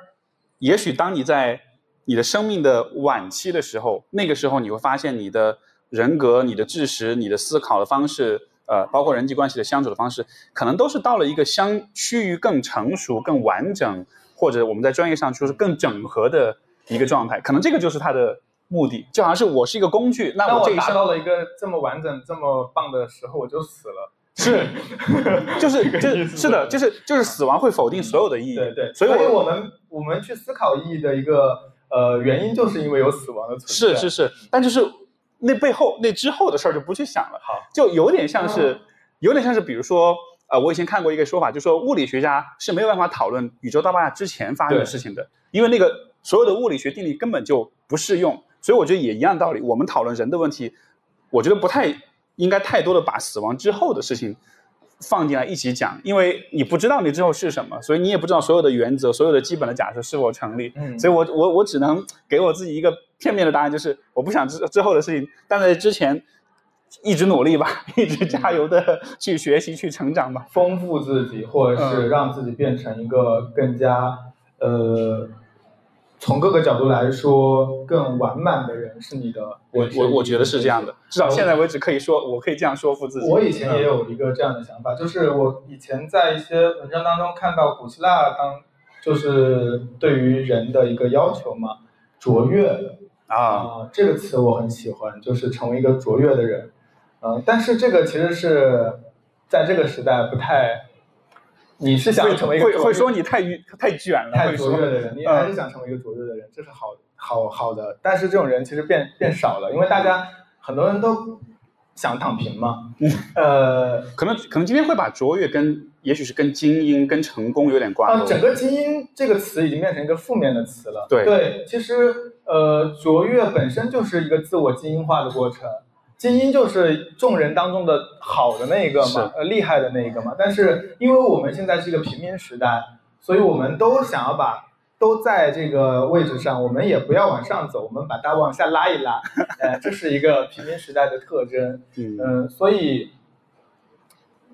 也许当你在你的生命的晚期的时候，那个时候你会发现你的人格、你的知识、你的思考的方式，呃，包括人际关系的相处的方式，可能都是到了一个相趋于更成熟、更完整，或者我们在专业上说是更整合的一个状态。可能这个就是它的目的，就好像是我是一个工具，那我达我这一生到了一个这么完整、这么棒的时候，我就死了。是，[LAUGHS] 就是就是是的，就是就是死亡会否定所有的意义。对对，所以我我们我们去思考意义的一个呃原因，就是因为有死亡的存在。是是是，但就是那背后那之后的事儿就不去想了，好，就有点像是有点像是比如说。呃，我以前看过一个说法，就说物理学家是没有办法讨论宇宙大爆炸之前发生的事情的，因为那个所有的物理学定律根本就不适用。所以我觉得也一样道理，我们讨论人的问题，我觉得不太应该太多的把死亡之后的事情放进来一起讲，因为你不知道你之后是什么，所以你也不知道所有的原则、所有的基本的假设是否成立。嗯所以我我我只能给我自己一个片面的答案，就是我不想之之后的事情，但在之前一直努力吧，[LAUGHS] 一直加油的去学习、去成长吧。丰富自己，或者是嗯让自己变成一个更加呃，从各个角度来说更完满的人，是你的我我我觉得是这样的，至少现在为止可以说，我可以这样说服自己。我以前也嗯有一个这样的想法，就是我以前在一些文章当中看到古希腊当就是对于人的一个要求嘛，卓越啊，啊、这个词我很喜欢，就是成为一个卓越的人。嗯、但是这个其实是在这个时代不太，你是想成为一个会会说你太愚太卷了，太卓越的人，你嗯还是想成为一个卓越的人，这是好好好的。但是这种人其实变变少了，因为大家很多人都想躺平嘛。嗯呃，可能可能今天会把卓越跟也许是跟精英跟成功有点挂啊，钩。整个精英这个词已经变成一个负面的词了。对对，其实呃，卓越本身就是一个自我精英化的过程。精英就是众人当中的好的那一个嘛，呃，厉害的那一个嘛。但是因为我们现在是一个平民时代，所以我们都想要把都在这个位置上，我们也不要往上走，我们把它往下拉一拉。[LAUGHS] 呃，这是一个平民时代的特征。嗯嗯，所以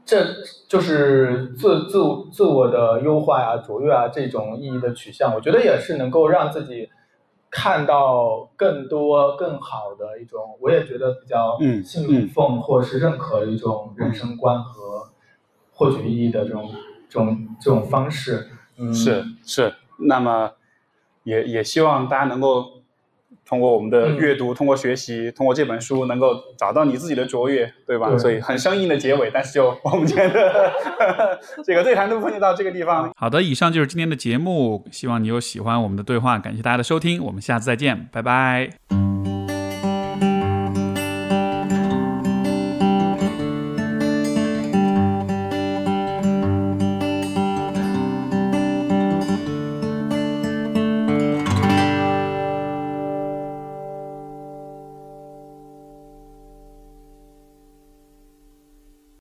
这就是自自我自我的优化呀、卓越啊这种意义的取向，我觉得也是能够让自己看到更多更好的一种，我也觉得比较嗯信奉或是认可的一种人生观和获取意义的这种这种这种方式。嗯，是是，那么也也希望大家能够通过我们的嗯阅读，通过学习，通过这本书，能够找到你自己的卓越，对吧？对所以很生硬的结尾，但是就我们今天的 [LAUGHS] 这个对谈的部分就到这个地方。好的，以上就是今天的节目，希望你有喜欢我们的对话，感谢大家的收听，我们下次再见，拜拜。